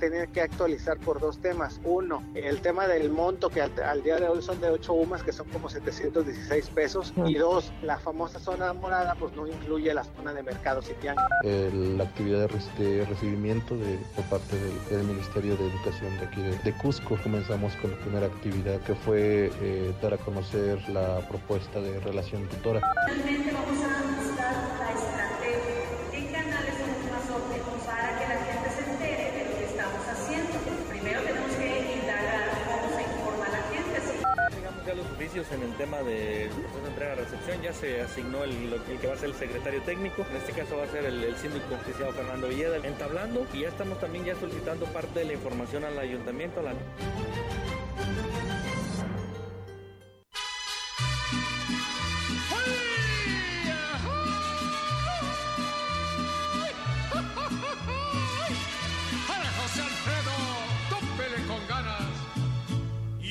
Tener que actualizar por dos temas. Uno, el tema del monto que al, día de hoy son de 8 UMAS, que son como 716 pesos. Y dos, la famosa zona morada, pues no incluye la zona de mercado sitián. la actividad de, recibimiento de, por parte del, Ministerio de Educación de aquí de, Cusco. Comenzamos con la primera actividad que fue eh, dar a conocer la propuesta de relación tutora. Finalmente vamos a buscar la en el tema de proceso de entrega-recepción ya se asignó el, que va a ser el secretario técnico. En este caso va a ser el, el síndico oficial Fernando Villeda. Entablando y ya estamos también ya solicitando parte de la información al ayuntamiento. A la...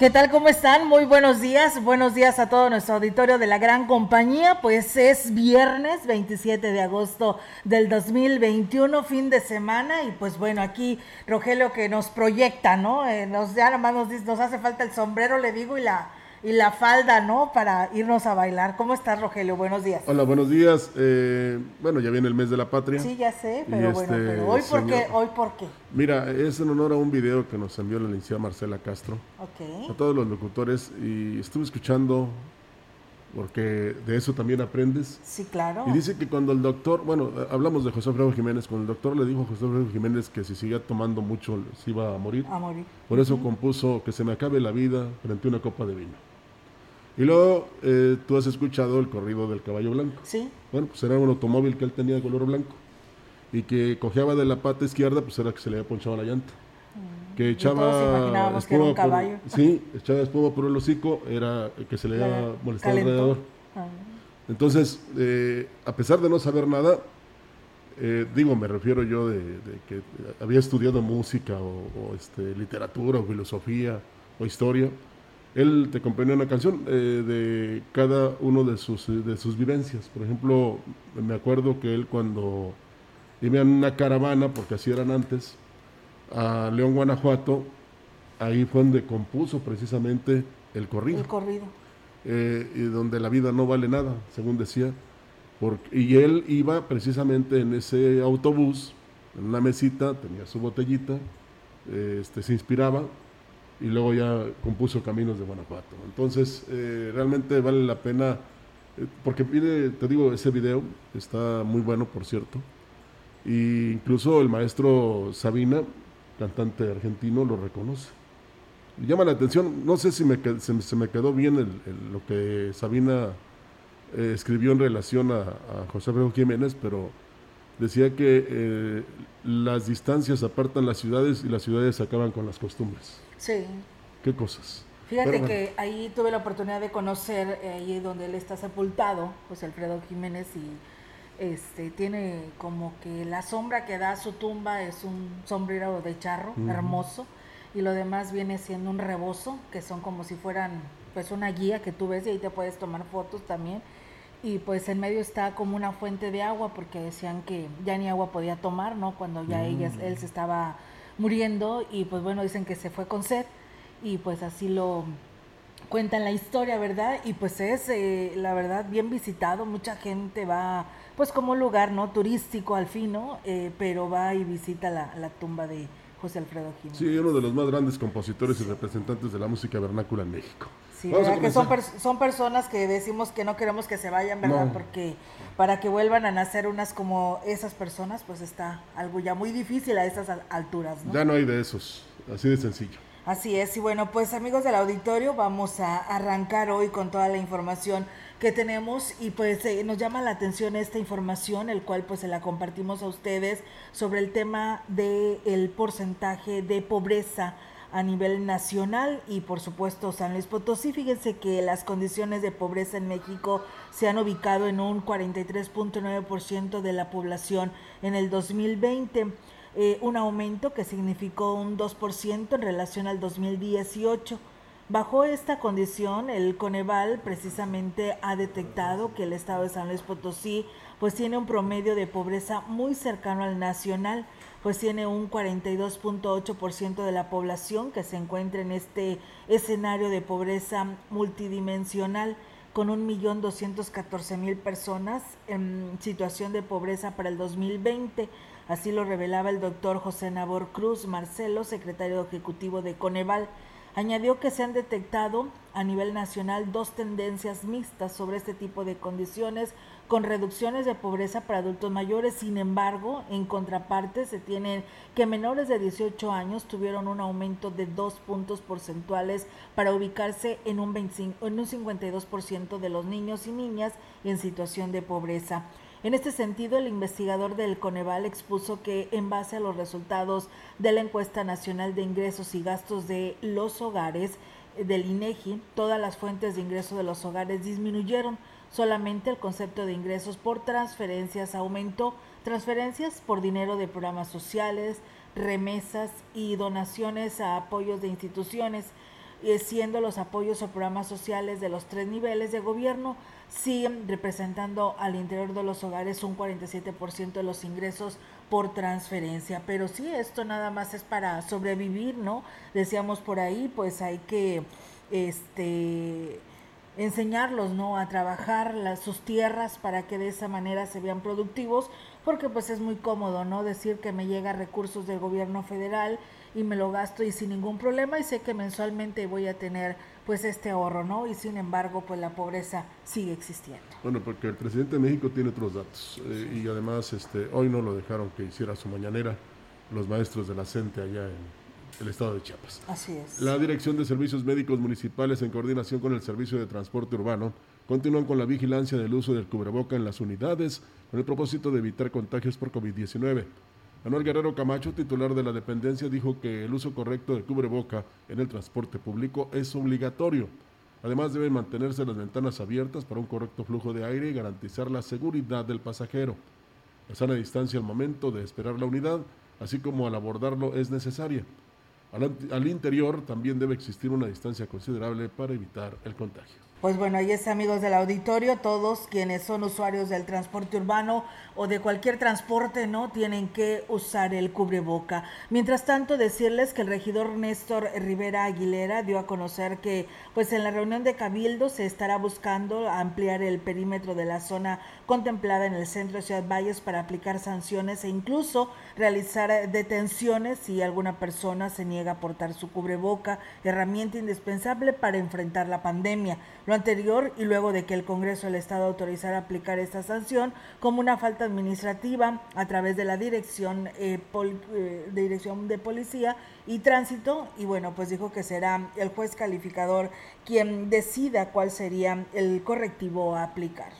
¿Qué tal? ¿Cómo están? Muy buenos días. Buenos días a todo nuestro auditorio de la gran compañía. Pues es viernes 27 de agosto del 2021, fin de semana. Y pues bueno, aquí Rogelio que nos proyecta, ¿no? Eh, nos, ya nada más nos, nos hace falta el sombrero, le digo, y la, y la falda, ¿no? Para irnos a bailar. ¿Cómo estás, Rogelio? Buenos días. Hola, buenos días. Eh, bueno, ya viene el mes de la patria. Sí, ya sé, pero bueno, este pero hoy por qué, hoy por qué. Mira, es en honor a un video que nos envió la licenciada Marcela Castro. Ok. A todos los locutores y estuve escuchando porque de eso también aprendes. Sí, claro. Y dice que cuando el doctor, bueno, hablamos de José Alfredo Jiménez, cuando el doctor le dijo a José Alfredo Jiménez que si seguía tomando mucho se iba a morir. A morir. Por eso compuso que se me acabe la vida frente a una copa de vino. Y luego eh, tú has escuchado el corrido del caballo blanco. Sí. Bueno, pues era un automóvil que él tenía de color blanco y que cojeaba de la pata izquierda, pues era que se le había ponchado la llanta. Mm. Que echaba espuma que era un caballo. Por, sí, echaba espuma por el hocico, era que se le había molestado alrededor. Ah. Entonces, eh, a pesar de no saber nada, eh, digo, me refiero yo de, de, que había estudiado música o, o este, literatura o filosofía o historia, él te componía una canción eh, de cada uno de sus, de sus vivencias. Por ejemplo, me acuerdo que él cuando iba en una caravana, porque así eran antes, a León, Guanajuato, ahí fue donde compuso precisamente el corrido. El corrido. Eh, y donde la vida no vale nada, según decía. Porque, y él iba precisamente en ese autobús, en una mesita, tenía su botellita, eh, este, se inspiraba y luego ya compuso Caminos de Guanajuato. Entonces, eh, realmente vale la pena, eh, porque te digo, ese video está muy bueno, por cierto, y incluso el maestro Sabina, cantante argentino, lo reconoce. Llama la atención, no sé si me, se, me quedó bien lo que Sabina eh, escribió en relación a, José Alfredo Jiménez, pero decía que las distancias apartan las ciudades y las ciudades acaban con las costumbres. Sí. ¿Qué cosas? Fíjate que ahí tuve la oportunidad de conocer eh, ahí donde él está sepultado, José Alfredo Jiménez, y este tiene como que la sombra que da a su tumba es un sombrero de charro, uh -huh. hermoso, y lo demás viene siendo un rebozo, que son como si fueran pues una guía que tú ves y ahí te puedes tomar fotos también. Y pues en medio está como una fuente de agua, porque decían que ya ni agua podía tomar, ¿no? Cuando ya uh -huh. ella, él se estaba muriendo y pues bueno, dicen que se fue con sed y pues así lo, cuentan la historia, ¿verdad? Y pues es, eh, la verdad, bien visitado, mucha gente va, pues como lugar, ¿no? Turístico al fin, ¿no? Eh, pero va y visita la, la tumba de José Alfredo Jiménez. Sí, uno de los más grandes compositores y representantes de la música vernácula en México. Sí, Vamos ¿verdad? que son, pers- son personas que decimos que no queremos que se vayan, ¿verdad? No. Porque para que vuelvan a nacer unas como esas personas, pues está algo ya muy difícil a esas al- alturas, ¿no? Ya no hay de esos, así de sencillo. Así es, y bueno, pues amigos del auditorio, vamos a arrancar hoy con toda la información que tenemos y pues eh, nos llama la atención esta información, el cual pues se la compartimos a ustedes sobre el tema del el porcentaje de pobreza a nivel nacional y por supuesto San Luis Potosí. Fíjense que las condiciones de pobreza en México se han ubicado en un 43.9% de la población en el 2020 eh, un aumento que significó un 2% en relación al 2018. Bajo esta condición, el Coneval precisamente ha detectado que el estado de San Luis Potosí pues tiene un promedio de pobreza muy cercano al nacional, pues tiene un 42.8% de la población que se encuentra en este escenario de pobreza multidimensional con 1.214.000 personas en situación de pobreza para el 2020. Así lo revelaba el doctor José Nabor Cruz Marcelo, secretario ejecutivo de Coneval. Añadió que se han detectado a nivel nacional dos tendencias mixtas sobre este tipo de condiciones, con reducciones de pobreza para adultos mayores. Sin embargo, en contraparte, se tienen que menores de 18 años tuvieron un aumento de dos puntos porcentuales para ubicarse en un, 25 en un 52% de los niños y niñas en situación de pobreza. En este sentido, el investigador del Coneval expuso que en base a los resultados de la encuesta nacional de ingresos y gastos de los hogares eh, del INEGI, todas las fuentes de ingreso de los hogares disminuyeron, solamente el concepto de ingresos por transferencias aumentó, transferencias por dinero de programas sociales, remesas y donaciones a apoyos de instituciones, eh, siendo los apoyos o programas sociales de los tres niveles de gobierno siguen representando al interior de los hogares un 47% de los ingresos por transferencia. Pero sí, esto nada más es para sobrevivir, ¿no? Decíamos por ahí, pues hay que este enseñarlos no a trabajar las, sus tierras para que de esa manera se vean productivos porque pues es muy cómodo no decir que me llega recursos del gobierno federal y me lo gasto y sin ningún problema y sé que mensualmente voy a tener pues este ahorro no y sin embargo pues la pobreza sigue existiendo. Bueno, porque el presidente de México tiene otros datos eh, y además este, hoy no lo dejaron que hiciera su mañanera los maestros de la CENTE allá en el estado de Chiapas. así es La Dirección de Servicios Médicos Municipales, en coordinación con el Servicio de Transporte Urbano, continúan con la vigilancia del uso del cubreboca en las unidades con el propósito de evitar contagios por COVID-19. Manuel Guerrero Camacho, titular de la dependencia, dijo que el uso correcto del cubreboca en el transporte público es obligatorio. Además, deben mantenerse las ventanas abiertas para un correcto flujo de aire y garantizar la seguridad del pasajero. La sana distancia al momento de esperar la unidad, así como al abordarlo, es necesaria. Al, al interior también debe existir una distancia considerable para evitar el contagio. Pues bueno, ahí es amigos del auditorio, todos quienes son usuarios del transporte urbano o de cualquier transporte, ¿no? Tienen que usar el cubreboca. Mientras tanto, decirles que el regidor Néstor Rivera Aguilera dio a conocer que pues en la reunión de Cabildo se estará buscando ampliar el perímetro de la zona contemplada en el centro de Ciudad Valles para aplicar sanciones e incluso realizar detenciones si alguna persona se niega a portar su cubreboca, herramienta indispensable para enfrentar la pandemia. Lo anterior y luego de que el Congreso del Estado autorizara aplicar esta sanción como una falta administrativa a través de la Dirección, eh, eh, dirección de Policía y Tránsito y bueno, pues dijo que será el juez calificador quien decida cuál sería el correctivo a aplicar.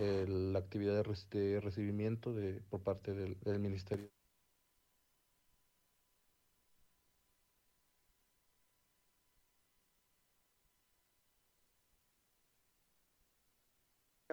Eh, la actividad de, rec- de recibimiento de, por parte del Ministerio.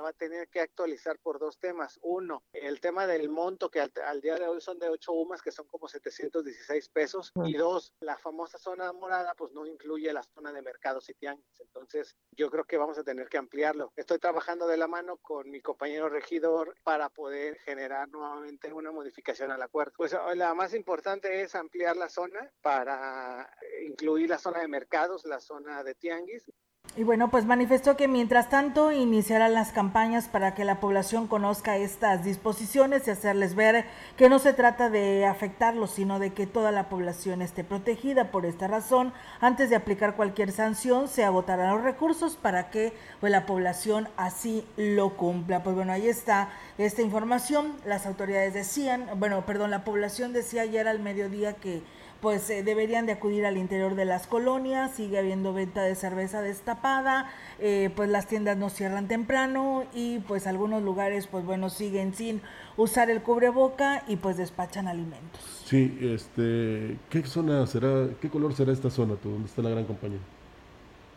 Va a tener que actualizar por dos temas. Uno, el tema del monto que al, al día de hoy son de 8 UMAS, que son como 716 pesos. Y dos, la famosa zona morada, pues no incluye la zona de mercados y tianguis. Entonces, yo creo que vamos a tener que ampliarlo. Estoy trabajando de la mano con mi compañero regidor para poder generar nuevamente una modificación al acuerdo. Pues la más importante es ampliar la zona para incluir la zona de mercados, la zona de tianguis Y bueno, pues manifestó que mientras tanto iniciarán las campañas para que la población conozca estas disposiciones y hacerles ver que no se trata de afectarlos, sino de que toda la población esté protegida. Por esta razón, antes de aplicar cualquier sanción, se agotarán los recursos para que pues, la población así lo cumpla. Pues bueno, ahí está esta información. Las autoridades decían, bueno, perdón, la población decía ayer al mediodía que pues eh, deberían de acudir al interior de las colonias, sigue habiendo venta de cerveza destapada, eh, pues las tiendas no cierran temprano y pues algunos lugares pues bueno siguen sin usar el cubreboca y pues despachan alimentos. Sí, este, ¿qué zona será, qué color será esta zona, tú, donde está la gran compañía?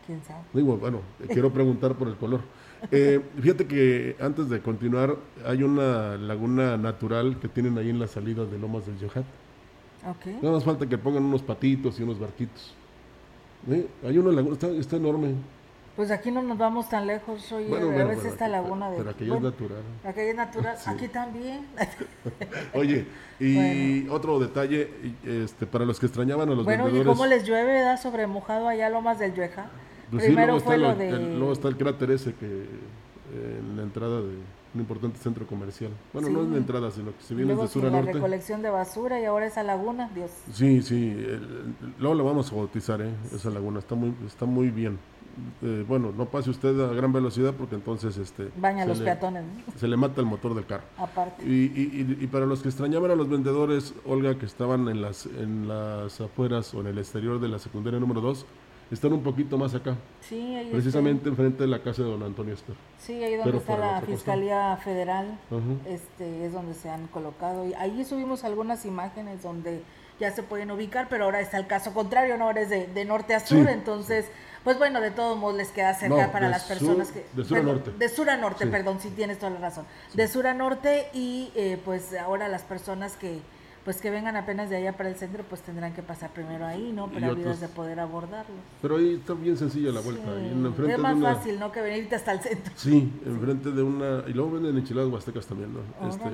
¿Quién sabe? Digo, bueno, quiero preguntar por el color. Eh, fíjate que antes de continuar, hay una laguna natural que tienen ahí en la salida de Lomas del Yohat. Ok. Nada más falta que pongan unos patitos y unos barquitos. ¿Eh? Hay una laguna, está, está enorme. Pues aquí no nos vamos tan lejos, oye, Bueno, a bueno, veces esta laguna de... pero aquello bueno, es natural. Aquella es natural, Sí. aquí también. Oye, y otro detalle, este, para los que extrañaban a los bueno, ¿y vendedores. cómo les llueve, da sobre mojado allá Lomas del Yueja? Pues sí, Primero luego, está fue lo de... el- luego está el cráter ese que eh, en la entrada de un importante centro comercial. Bueno, no en la entrada, sino que si vienes luego de sur a sin la norte. recolección de basura y ahora esa laguna, Dios. Sí, sí, el- luego la vamos a bautizar, ¿eh? esa laguna, está muy, está muy bien. Eh, bueno, no pase usted a gran velocidad porque entonces este, Baña los le- peatones, ¿no? se le mata el motor del carro. aparte. Y- y para los que extrañaban a los vendedores, Olga, que estaban en las, en las afueras o en el exterior de la secundaria número 2, están un poquito más acá, Sí, ahí precisamente enfrente de la casa de don Antonio está. Sí, ahí donde pero está la. Fiscalía Federal, este es donde se han colocado. Y ahí subimos algunas imágenes donde ya se pueden ubicar, pero ahora está el caso contrario, ¿no? Ahora es de, de norte a sur, Sí. entonces, pues bueno, de todos modos les queda cerca No, para las sur- personas que... de sur a norte. De sur a norte, Sí. perdón, sí tienes toda la razón. De sur a norte y eh, pues ahora las personas que pues que vengan apenas de allá para el centro, pues tendrán que pasar primero ahí, ¿no? Para vidas de poder abordarlo. Pero ahí está bien sencilla la vuelta. en- es de más una- fácil, ¿no? Que venirte hasta el centro. Sí, enfrente de una. Y luego venden enchiladas huastecas también, ¿no? Este,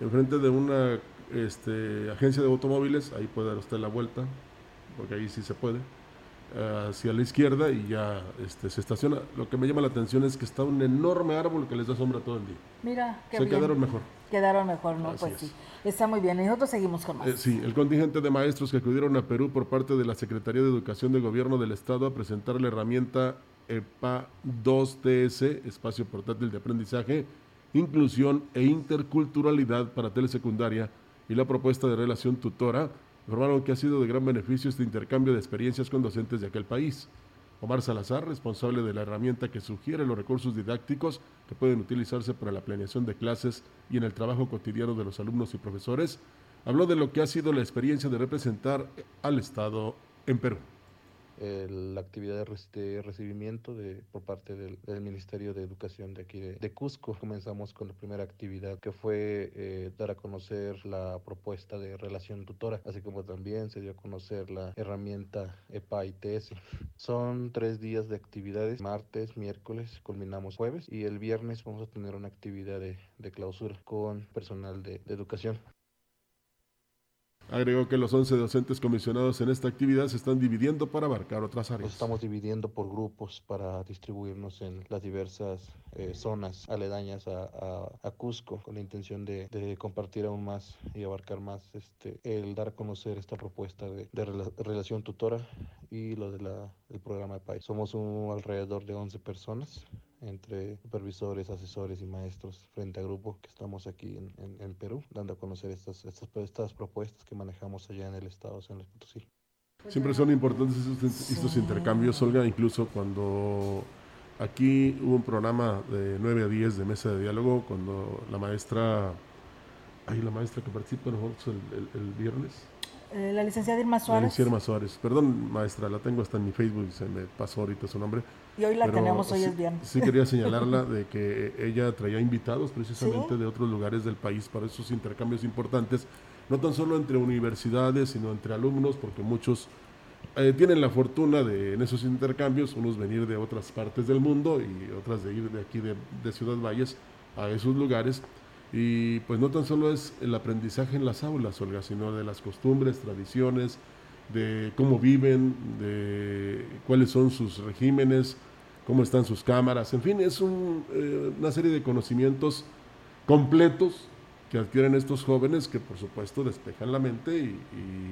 enfrente de una este, agencia de automóviles, ahí puede dar usted la vuelta, porque ahí sí se puede. Hacia la izquierda y ya este, se estaciona. Lo que me llama la atención es que está un enorme árbol que les da sombra todo el día. Mira, qué se bien. quedaron mejor. Quedaron mejor, ¿no? Así pues es. sí. Está muy bien. Y nosotros seguimos con más. Eh, sí, el contingente de maestros que acudieron a Perú por parte de la Secretaría de Educación del Gobierno del Estado a presentar la herramienta EPA 2TS, Espacio Portátil de Aprendizaje, Inclusión e Interculturalidad para Telesecundaria y la propuesta de relación tutora, informaron que ha sido de gran beneficio este intercambio de experiencias con docentes de aquel país. Omar Salazar, responsable de la herramienta que sugiere los recursos didácticos que pueden utilizarse para la planeación de clases y en el trabajo cotidiano de los alumnos y profesores, habló de lo que ha sido la experiencia de representar al Estado en Perú. El- la actividad de, rec- de recibimiento de, por parte del, Ministerio de Educación de aquí de, Cusco. Comenzamos con la primera actividad que fue eh, dar a conocer la propuesta de relación tutora, así como también se dio a conocer la herramienta EPA ITS. Son tres días de actividades, martes, miércoles, culminamos jueves y el viernes vamos a tener una actividad de, clausura con personal de educación. Agregó que los 11 docentes comisionados en esta actividad se están dividiendo para abarcar otras Nos áreas. estamos dividiendo por grupos para distribuirnos en las diversas eh, zonas aledañas a, a- a Cusco con la intención de, de compartir aún más y abarcar más este, el dar a conocer esta propuesta de, de rela- relación tutora y lo del programa de país. Somos un, alrededor de 11 personas entre supervisores, asesores y maestros frente a grupo que estamos aquí en, en- en Perú, dando a conocer estas, estas, estas propuestas que manejamos allá en el estado San Luis Potosí. Siempre son importantes estos, estos intercambios, Olga, incluso cuando aquí hubo un programa de 9 a 10 de mesa de diálogo, cuando la maestra, ay, la maestra que participa nosotros el, el- el viernes, Eh, la licenciada Irma la Suárez. licenciada Irma Suárez, perdón maestra, la tengo hasta en mi Facebook y se me pasó ahorita su nombre. Y hoy la pero tenemos, hoy sí- es viernes. Sí quería señalarla de que ella traía invitados precisamente ¿Sí? de otros lugares del país para esos intercambios importantes, no tan solo entre universidades, sino entre alumnos, porque muchos eh, tienen la fortuna de en esos intercambios, unos venir de otras partes del mundo y otras de ir de aquí de, de Ciudad Valles a esos lugares. Y pues no tan solo es el aprendizaje en las aulas, Olga, sino de las costumbres, tradiciones, de cómo viven, de cuáles son sus regímenes, cómo están sus cámaras, en fin, es un, eh, una serie de conocimientos completos que adquieren estos jóvenes que por supuesto despejan la mente y,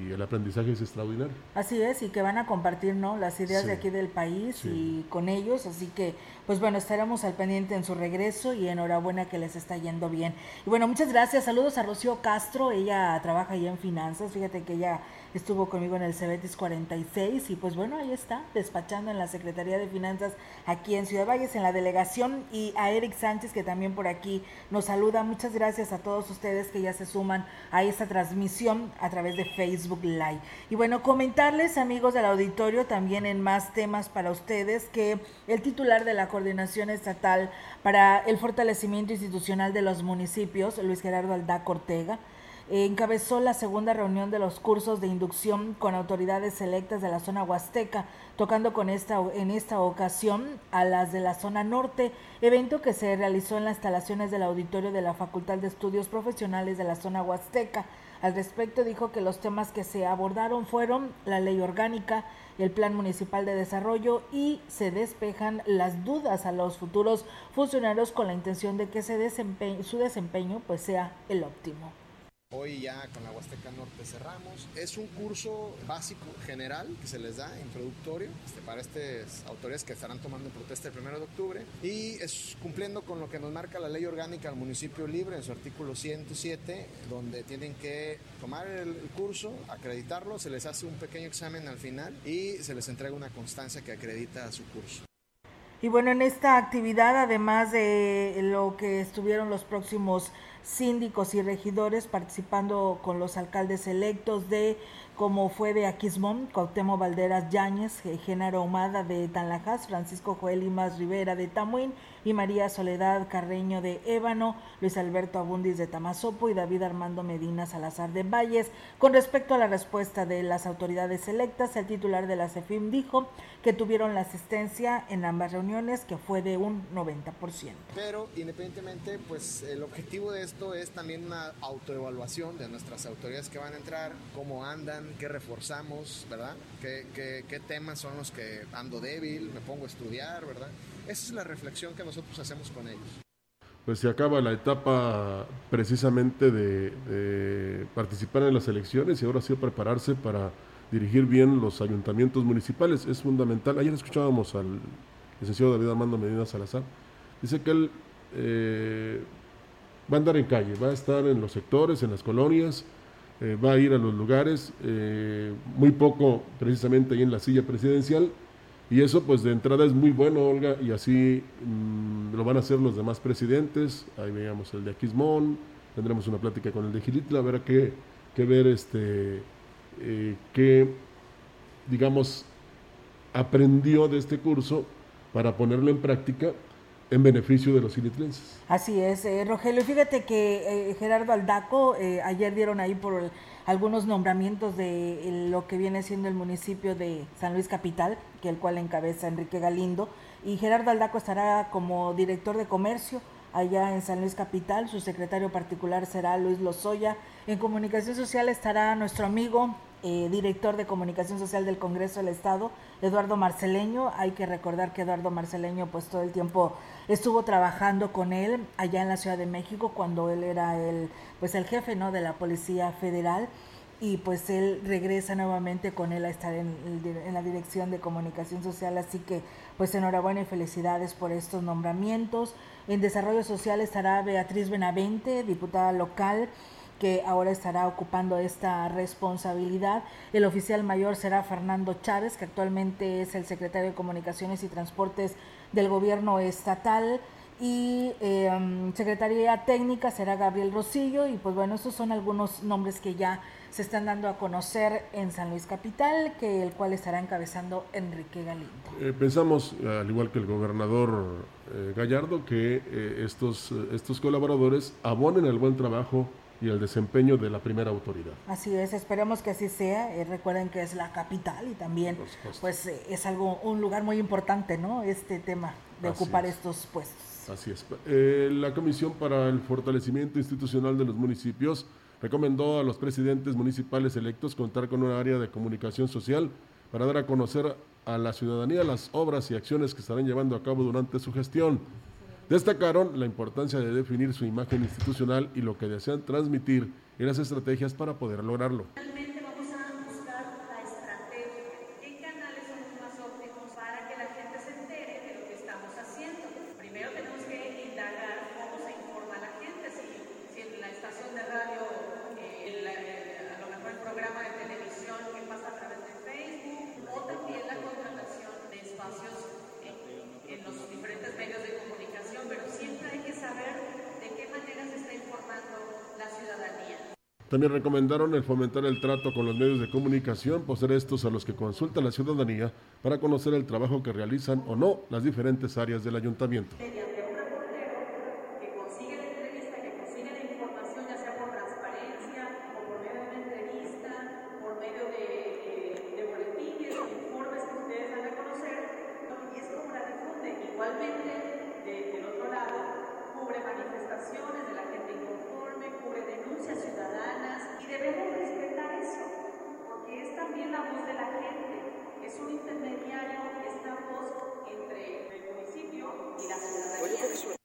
y el aprendizaje es extraordinario. Así es, y que van a compartir ¿no? las ideas Sí. de aquí del país Sí. y con ellos, así que pues bueno, estaremos al pendiente en su regreso y enhorabuena que les está yendo bien. Y bueno, muchas gracias, saludos a Rocío Castro, ella trabaja allá en finanzas, fíjate que ella estuvo conmigo en el Cebetis 46 y pues bueno, ahí está, despachando en la Secretaría de Finanzas aquí en Ciudad Valles, en la delegación, y a Eric Sánchez que también por aquí nos saluda. Muchas gracias a todos ustedes que ya se suman a esta transmisión a través de Facebook Live. Y bueno, comentarles amigos del auditorio también en más temas para ustedes que el titular de la Coordinación Estatal para el Fortalecimiento Institucional de los Municipios, Luis Gerardo Aldaco Ortega, encabezó la segunda reunión de los cursos de inducción con autoridades electas de la zona huasteca, tocando con esta, en esta ocasión a las de la zona norte, evento que se realizó en las instalaciones del auditorio de la Facultad de Estudios Profesionales de la zona huasteca. Al respecto dijo que los temas que se abordaron fueron la ley orgánica, el plan municipal de desarrollo y se despejan las dudas a los futuros funcionarios con la intención de que se su desempeño pues sea el óptimo. Hoy ya con la Huasteca Norte cerramos. Es un curso básico general que se les da, introductorio, este, para estas autoridades que estarán tomando protesta el 1 de octubre. Y es cumpliendo con lo que nos marca la ley orgánica del municipio libre en su artículo 107, donde tienen que tomar el curso, acreditarlo, se les hace un pequeño examen al final y se les entrega una constancia que acredita su curso. Y bueno, en esta actividad, además de lo que estuvieron los próximos síndicos y regidores participando con los alcaldes electos de como fue de Aquismón, Cuauhtémoc Valderas Yáñez, eh, Genaro Humada de Tanlajas, Francisco Joel Imas Rivera de Tamuín y María Soledad Carreño de Ébano, Luis Alberto Abundis de Tamazopo y David Armando Medina Salazar de Valles. Con respecto a la respuesta de las autoridades electas, el titular de la CEFIM dijo que tuvieron la asistencia en ambas reuniones, que fue de un 90%. Pero independientemente, pues el objetivo de esto es también una autoevaluación de nuestras autoridades que van a entrar, cómo andan, qué reforzamos, ¿verdad? ¿Qué, qué, qué temas son los que ando débil, me pongo a estudiar, ¿verdad? Esa es la reflexión que nosotros hacemos con ellos. Pues se acaba la etapa precisamente de, de participar en las elecciones y ahora sí prepararse para dirigir bien los ayuntamientos municipales. Es fundamental. Ayer escuchábamos al licenciado David Armando Medina Salazar. Dice que él eh, va a andar en calle, va a estar en los sectores, en las colonias, eh, va a ir a los lugares, eh, muy poco precisamente ahí en la silla presidencial. Y eso pues de entrada es muy bueno, Olga, y así mm, lo van a hacer los demás presidentes. Ahí veamos el de Aquismón, tendremos una plática con el de Gilitla, habrá que, que ver este, eh, qué, digamos, aprendió de este curso para ponerlo en práctica en beneficio de los gilitlenses. Así es, eh, Rogelio. Fíjate que eh, Gerardo Aldaco, eh, ayer dieron ahí por algunos nombramientos de lo que viene siendo el municipio de San Luis Capital, que el cual encabeza Enrique Galindo, y Gerardo Aldaco estará como director de comercio allá en San Luis Capital, su secretario particular será Luis Lozoya, en comunicación social estará nuestro amigo eh, director de comunicación social del Congreso del Estado, Eduardo Marceleño. Hay que recordar que Eduardo Marceleño pues todo el tiempo estuvo trabajando con él allá en la Ciudad de México cuando él era el pues el jefe no de la Policía Federal y pues él regresa nuevamente con él a estar en, la dirección de comunicación social, así que pues enhorabuena y felicidades por estos nombramientos. En desarrollo social estará Beatriz Benavente, diputada local, que ahora estará ocupando esta responsabilidad. El oficial mayor será Fernando Chávez, que actualmente es el secretario de Comunicaciones y Transportes del gobierno estatal. Y eh, secretaría técnica será Gabriel Rosillo. Y pues bueno, esos son algunos nombres que ya se están dando a conocer en San Luis Capital, que el cual estará encabezando Enrique Galindo. Eh, pensamos, al igual que el gobernador eh, Gallardo, que eh, estos, estos colaboradores abonen el buen trabajo y el desempeño de la primera autoridad. Así es, esperemos que así sea. Eh, recuerden que es la capital y también pues eh, es algo un lugar muy importante, ¿no? Este tema de Así ocupar es. estos puestos. Así es. Eh, la Comisión para el Fortalecimiento Institucional de los Municipios recomendó a los presidentes municipales electos contar con un área de comunicación social para dar a conocer a la ciudadanía las obras y acciones que estarán llevando a cabo durante su gestión. Destacaron la importancia de definir su imagen institucional y lo que desean transmitir y las estrategias para poder lograrlo. Finalmente vamos a buscar la estrategia. ¿Qué canales son los más óptimos para que la gente se entere de lo que estamos haciendo? Primero tenemos que indagar cómo se informa la gente, si, si en la estación de radio, eh, el- eh, a lo mejor el programa de televisión que pasa a través de Facebook, o también la contratación de espacios en, en los diferentes medios de comunicación, pero siempre hay que saber de qué manera se está informando la ciudadanía. También recomendaron el fomentar el trato con los medios de comunicación, por ser estos a los que consulta la ciudadanía para conocer el trabajo que realizan o no las diferentes áreas del ayuntamiento. mediante un reportero que consigue la entrevista, que consigue la información, ya sea por transparencia o por medio de una entrevista, por medio de, de- de boletines o informes que ustedes dan a conocer, y es como la difunde. Igualmente, de- del otro lado, cubre manifestaciones de la gente inconforme, cubre denuncias ciudadanas, y debemos respetar eso, porque es también la voz de la gente, es un intermediario, esta voz entre el municipio y la ciudadanía.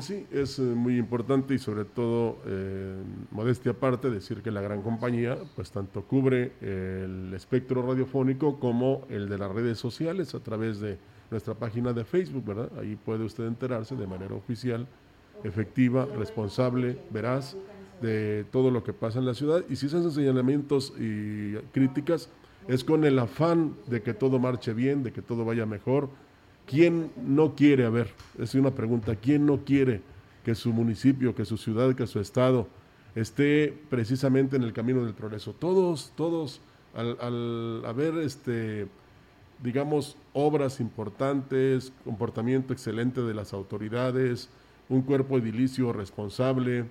Pues sí, es eh, muy importante y sobre todo, eh, modestia aparte, decir que la gran compañía, pues tanto cubre el espectro radiofónico como el de las redes sociales a través de nuestra página de Facebook, ¿verdad? Ahí puede usted enterarse de manera oficial, efectiva, responsable, veraz de todo lo que pasa en la ciudad. Y si esos señalamientos y críticas es con el afán de que todo marche bien, de que todo vaya mejor, ¿Quién no quiere, a ver, es una pregunta, ¿quién no quiere que su municipio, que su ciudad, que su estado esté precisamente en el camino del progreso? Todos, todos, al, al haber, este, digamos, obras importantes, comportamiento excelente de las autoridades, un cuerpo edilicio responsable,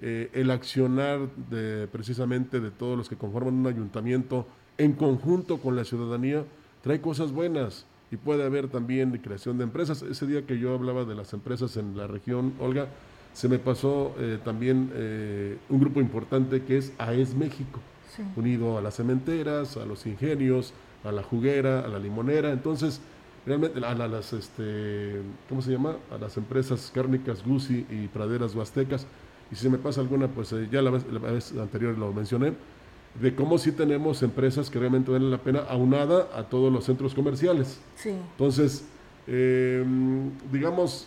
eh, el accionar de, precisamente de todos los que conforman un ayuntamiento en conjunto con la ciudadanía, trae cosas buenas y puede haber también creación de empresas. Ese día que yo hablaba de las empresas en la región, Olga, se me pasó eh, también eh, un grupo importante que es AES México, Sí. unido a las cementeras, a los ingenios, a la juguera, a la limonera. Entonces, realmente a, la- las, este, ¿cómo se llama? A las empresas cárnicas Gusi y Praderas Huastecas. Y si se me pasa alguna, pues eh, ya la vez, la vez anterior lo mencioné, de cómo sí tenemos empresas que realmente valen la pena aunada a todos los centros comerciales. Sí. Entonces, eh, digamos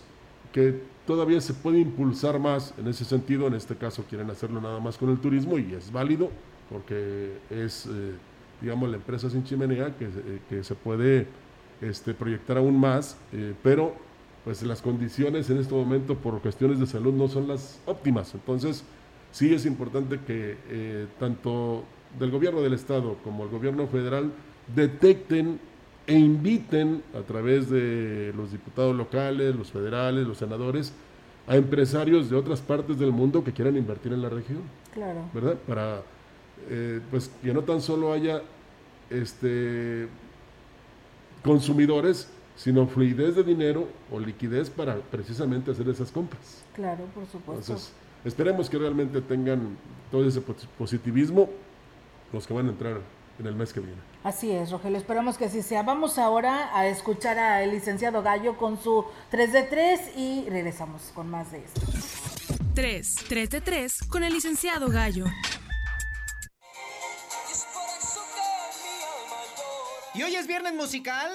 que todavía se puede impulsar más en ese sentido. En este caso quieren hacerlo nada más con el turismo y es válido porque es, eh, digamos, la empresa sin chimenea que, eh, que se puede este, proyectar aún más, eh, pero pues las condiciones en este momento por cuestiones de salud no son las óptimas. Entonces, sí es importante que eh, tanto del gobierno del estado como el gobierno federal detecten e inviten a través de los diputados locales, los federales, los senadores, a empresarios de otras partes del mundo que quieran invertir en la región, Claro. ¿verdad? Para eh, pues que no tan solo haya este consumidores, sino fluidez de dinero o liquidez para precisamente hacer esas compras. Claro, por supuesto. Entonces, esperemos que realmente tengan todo ese pos- positivismo los que van a entrar en el mes que viene. Así es, Rogelio, esperamos que así sea. Vamos ahora a escuchar al licenciado Gallo con su 3 de 3 y regresamos con más de esto. 3, 3 de 3 con el licenciado Gallo. ¿Y hoy es viernes musical?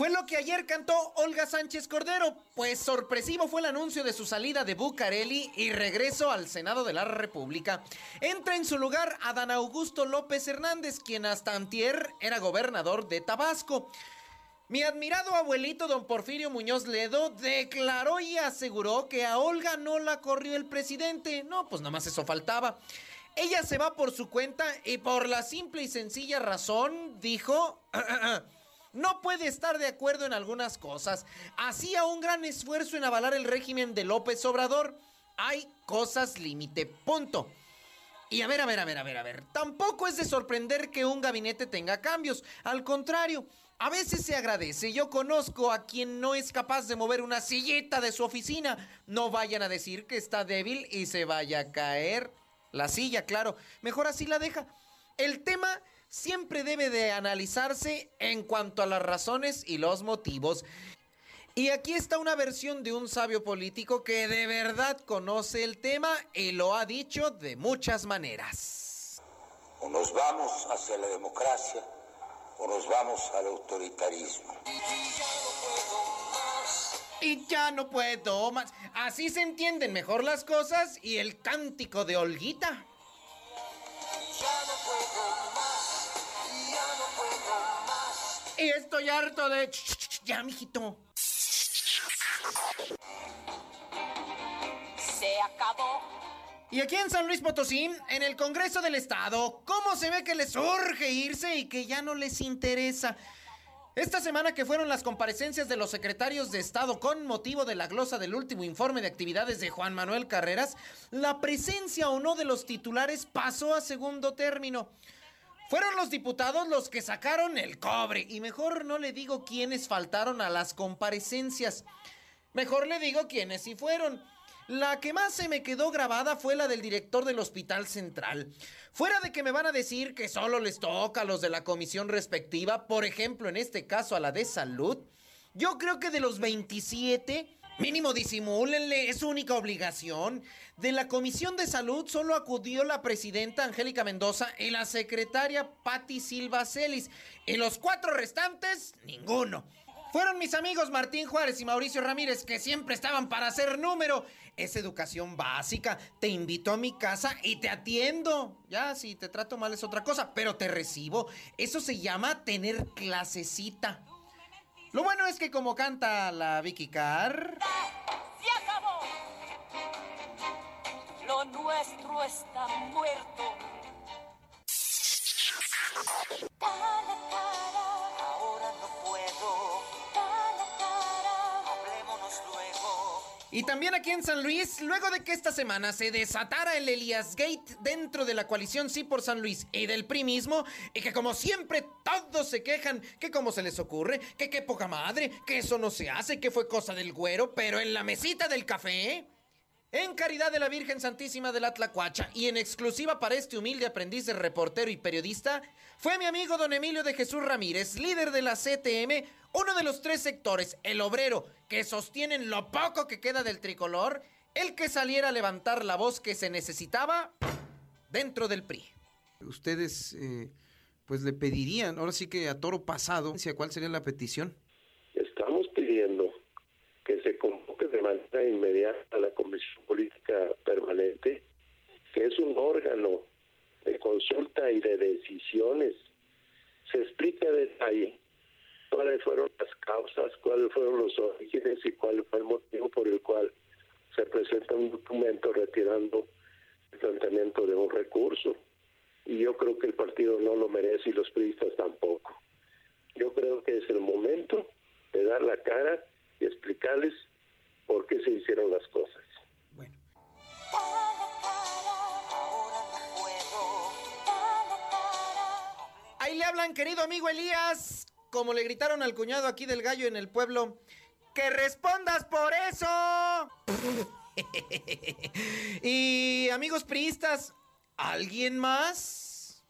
Fue lo que ayer cantó Olga Sánchez Cordero, pues sorpresivo fue el anuncio de su salida de Bucareli y regreso al Senado de la República. Entra en su lugar Adán Augusto López Hernández, quien hasta antier era gobernador de Tabasco. Mi admirado abuelito don Porfirio Muñoz Ledo declaró y aseguró que a Olga no la corrió el presidente. No, pues nada más eso faltaba. Ella se va por su cuenta y por la simple y sencilla razón, dijo, no puede estar de acuerdo en algunas cosas. Hacía un gran esfuerzo en avalar el régimen de López Obrador. Hay cosas límite, punto. Y a ver, a ver, a ver, a ver, a ver. Tampoco es de sorprender que un gabinete tenga cambios. Al contrario, a veces se agradece. Yo conozco a quien no es capaz de mover una sillita de su oficina. No vayan a decir que está débil y se vaya a caer. La silla, claro. Mejor así la deja. El tema siempre debe de analizarse en cuanto a las razones y los motivos. Y aquí está una versión de un sabio político que de verdad conoce el tema y lo ha dicho de muchas maneras. O nos vamos hacia la democracia o nos vamos al autoritarismo. Y ya no puedo más. Así se entienden mejor las cosas y el cántico de Olguita. Y estoy harto de... Ya, mijito. Se acabó. Y aquí en San Luis Potosí, en el Congreso del Estado, ¿cómo se ve que les urge irse y que ya no les interesa? Esta semana que fueron las comparecencias de los secretarios de Estado con motivo de la glosa del último informe de actividades de Juan Manuel Carreras, la presencia o no de los titulares pasó a segundo término. Fueron los diputados los que sacaron el cobre y mejor no le digo quiénes faltaron a las comparecencias. Mejor le digo quiénes sí fueron. La que más se me quedó grabada fue la del director del Hospital Central. Fuera de que me van a decir que solo les toca a los de la comisión respectiva, por ejemplo, en este caso a la de salud, yo creo que de los 27, mínimo disimúlenle, es su única obligación. De la comisión de salud solo acudió la presidenta Angélica Mendoza y la secretaria Patti Silva Celis. Y los cuatro restantes, ninguno. Fueron mis amigos Martín Juárez y Mauricio Ramírez que siempre estaban para hacer número. Es educación básica. Te invito a mi casa y te atiendo. Ya, si te trato mal es otra cosa, pero te recibo. Eso se llama tener clasecita. Lo bueno es que como canta la Vicky Carr... Se acabó. Lo nuestro está muerto. Da la Y también aquí en San Luis, luego de que esta semana se desatara el Elias Gate dentro de la coalición Sí por San Luis y del PRI mismo, y que como siempre todos se quejan que cómo se les ocurre, que qué poca madre, que eso no se hace, que fue cosa del güero, pero en la mesita del café... En caridad de la Virgen Santísima del Atlacuacha y en exclusiva para este humilde aprendiz de reportero y periodista, fue mi amigo don Emilio de Jesús Ramírez, líder de la CTM, uno de los tres sectores, el obrero, que sostienen lo poco que queda del tricolor, el que saliera a levantar la voz que se necesitaba dentro del PRI. Ustedes, eh, pues le pedirían, ahora sí que a toro pasado, ¿cuál sería la petición? Estamos pidiendo que se convoque de manera inmediata a la Comisión Política Permanente, que es un órgano de consulta y de decisiones. Se explica a detalle cuáles fueron las causas, cuáles fueron los orígenes y cuál fue el motivo por el cual se presenta un documento retirando el planteamiento de un recurso. Y yo creo que el partido no lo merece y los periodistas tampoco. Yo creo que es el momento de dar la cara y explicarles por qué se hicieron las cosas. Ahí le hablan, querido amigo Elías, como le gritaron al cuñado aquí del gallo en el pueblo, ¡que respondas por eso! y amigos priistas, ¿alguien más?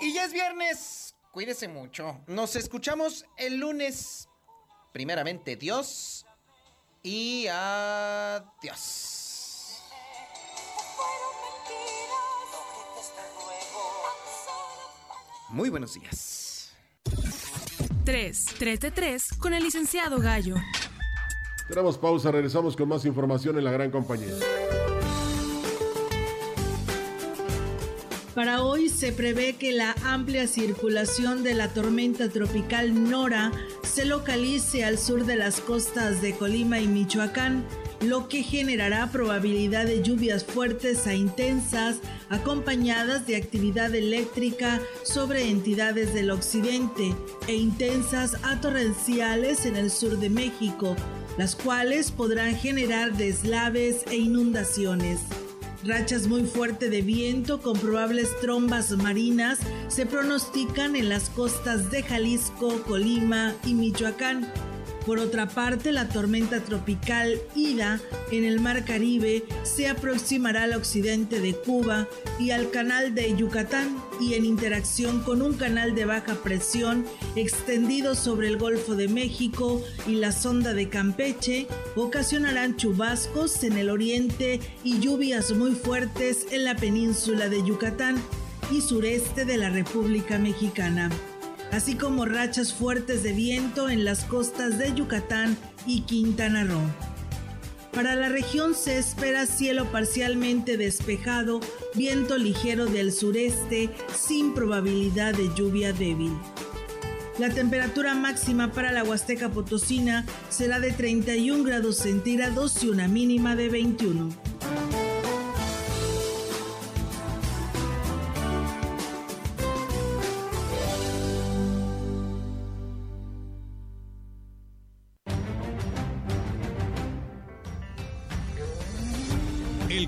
Y ya es viernes, cuídese mucho. Nos escuchamos el lunes. Primeramente, Dios. Y adiós. Muy buenos días. 3, 3 de 3 con el licenciado Gallo. Tenemos pausa, regresamos con más información en la gran compañía. Para hoy se prevé que la amplia circulación de la tormenta tropical Nora se localice al sur de las costas de Colima y Michoacán, lo que generará probabilidad de lluvias fuertes a intensas acompañadas de actividad eléctrica sobre entidades del occidente e intensas a torrenciales en el sur de México, las cuales podrán generar deslaves e inundaciones. Rachas muy fuertes de viento con probables trombas marinas se pronostican en las costas de Jalisco, Colima y Michoacán. Por otra parte, la tormenta tropical Ida en el Mar Caribe se aproximará al occidente de Cuba y al canal de Yucatán y en interacción con un canal de baja presión extendido sobre el Golfo de México y la sonda de Campeche ocasionarán chubascos en el oriente y lluvias muy fuertes en la península de Yucatán y sureste de la República Mexicana así como rachas fuertes de viento en las costas de Yucatán y Quintana Roo. Para la región se espera cielo parcialmente despejado, viento ligero del sureste sin probabilidad de lluvia débil. La temperatura máxima para la Huasteca Potosina será de 31 grados centígrados y una mínima de 21.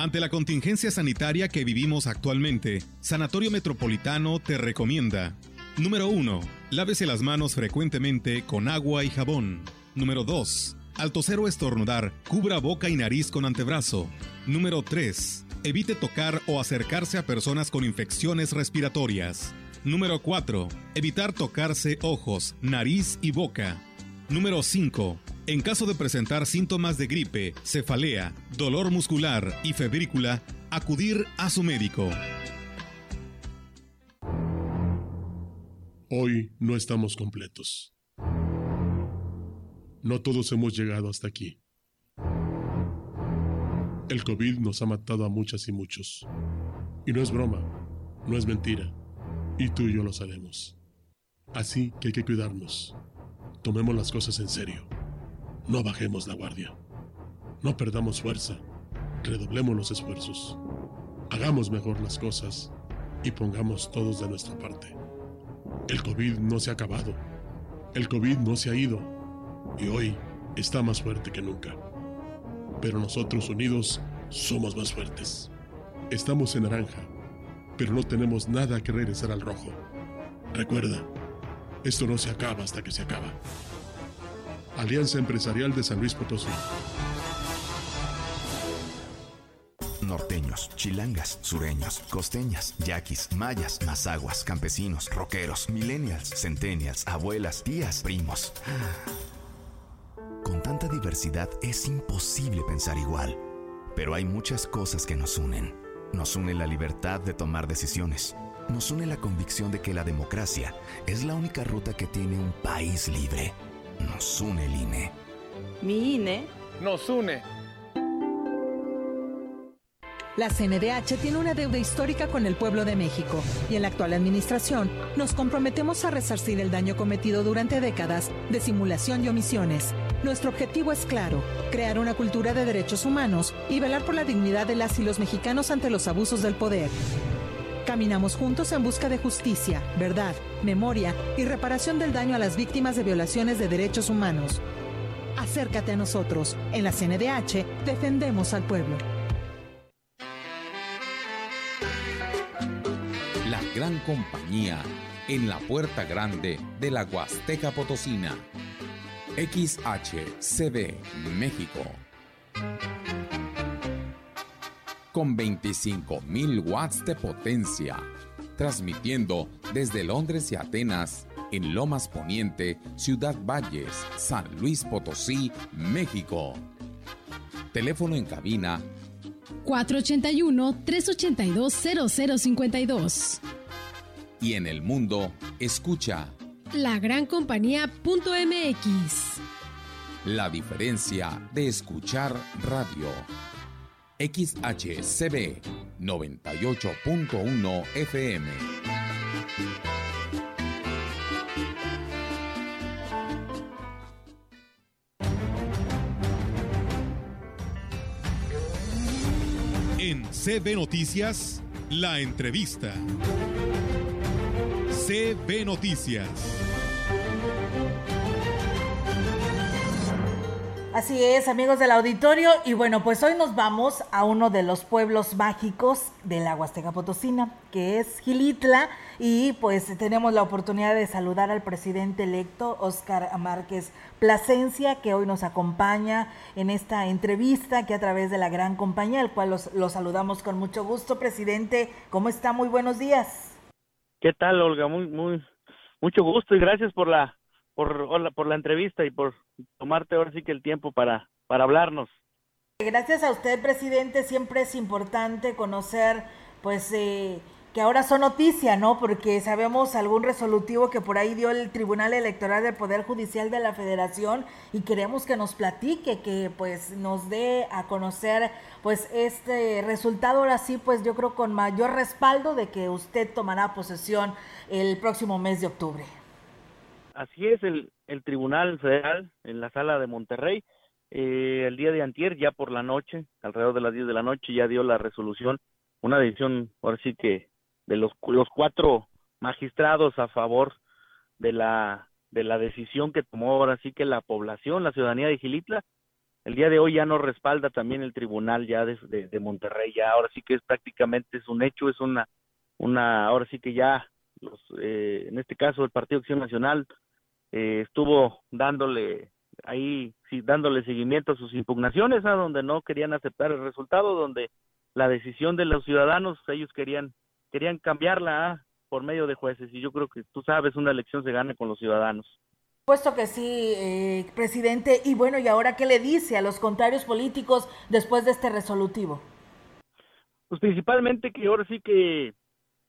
Ante la contingencia sanitaria que vivimos actualmente, Sanatorio Metropolitano te recomienda. Número 1. Lávese las manos frecuentemente con agua y jabón. Número 2. Al toser o estornudar, cubra boca y nariz con antebrazo. Número 3. Evite tocar o acercarse a personas con infecciones respiratorias. Número 4. Evitar tocarse ojos, nariz y boca. Número 5. En caso de presentar síntomas de gripe, cefalea, dolor muscular y febrícula, acudir a su médico. Hoy no estamos completos. No todos hemos llegado hasta aquí. El COVID nos ha matado a muchas y muchos. Y no es broma, no es mentira. Y tú y yo lo sabemos. Así que hay que cuidarnos. Tomemos las cosas en serio. No bajemos la guardia. No perdamos fuerza. Redoblemos los esfuerzos. Hagamos mejor las cosas y pongamos todos de nuestra parte. El COVID no se ha acabado. El COVID no se ha ido. Y hoy está más fuerte que nunca. Pero nosotros unidos somos más fuertes. Estamos en naranja, pero no tenemos nada que regresar al rojo. Recuerda, esto no se acaba hasta que se acaba. Alianza Empresarial de San Luis Potosí. Norteños, chilangas, sureños, costeñas, yaquis, mayas, mazaguas, campesinos, rockeros, millennials, centennials, abuelas, tías, primos. Con tanta diversidad es imposible pensar igual, pero hay muchas cosas que nos unen. Nos une la libertad de tomar decisiones. Nos une la convicción de que la democracia es la única ruta que tiene un país libre. Nos une el INE. Mi INE nos une. La CNDH tiene una deuda histórica con el pueblo de México y en la actual administración nos comprometemos a resarcir el daño cometido durante décadas de simulación y omisiones. Nuestro objetivo es claro, crear una cultura de derechos humanos y velar por la dignidad de las y los mexicanos ante los abusos del poder. Caminamos juntos en busca de justicia, verdad, memoria y reparación del daño a las víctimas de violaciones de derechos humanos. Acércate a nosotros. En la CNDH defendemos al pueblo. La gran compañía en la puerta grande de la Huasteca Potosina. XHCD México. Con 25.000 watts de potencia. Transmitiendo desde Londres y Atenas, en Lomas Poniente, Ciudad Valles, San Luis Potosí, México. Teléfono en cabina 481-382-0052. y en el mundo, escucha Lagrancompañía.mx. la diferencia de escuchar radio. XHCB 98.1 FM. En CB Noticias, la entrevista. CB Noticias. Así es, amigos del auditorio. Y bueno, pues hoy nos vamos a uno de los pueblos mágicos de la Huasteca Potosina, que es Gilitla. Y pues tenemos la oportunidad de saludar al presidente electo, Oscar Márquez Plasencia, que hoy nos acompaña en esta entrevista que a través de la gran compañía, al cual los, los saludamos con mucho gusto. Presidente, ¿cómo está? Muy buenos días. ¿Qué tal, Olga? Muy, muy, mucho gusto y gracias por la por, por la entrevista y por tomarte ahora sí que el tiempo para, para hablarnos. Gracias a usted, presidente. Siempre es importante conocer, pues, eh, que ahora son noticia, ¿no? Porque sabemos algún resolutivo que por ahí dio el Tribunal Electoral del Poder Judicial de la Federación y queremos que nos platique, que pues nos dé a conocer pues este resultado ahora sí, pues yo creo con mayor respaldo de que usted tomará posesión el próximo mes de octubre. Así es, el, el Tribunal Federal en la sala de Monterrey, eh, el día de antier, ya por la noche, alrededor de las 10 de la noche, ya dio la resolución, una decisión, ahora sí que de los, los cuatro magistrados a favor de la, de la decisión que tomó ahora sí que la población, la ciudadanía de Gilitla, el día de hoy ya no respalda también el tribunal ya de, de, Monterrey, ya ahora sí que es prácticamente es un hecho, es una, una, ahora sí que ya los, eh, en este caso el Partido Acción Nacional eh, estuvo dándole ahí, sí, dándole seguimiento a sus impugnaciones, a donde no querían aceptar el resultado, donde la decisión de los ciudadanos, ellos querían, querían cambiarla por medio de jueces, y yo creo que tú sabes, una elección se gana con los ciudadanos. Puesto que sí, eh, presidente. Y bueno, ¿y ahora qué le dice a los contrarios políticos después de este resolutivo? Pues principalmente que ahora sí que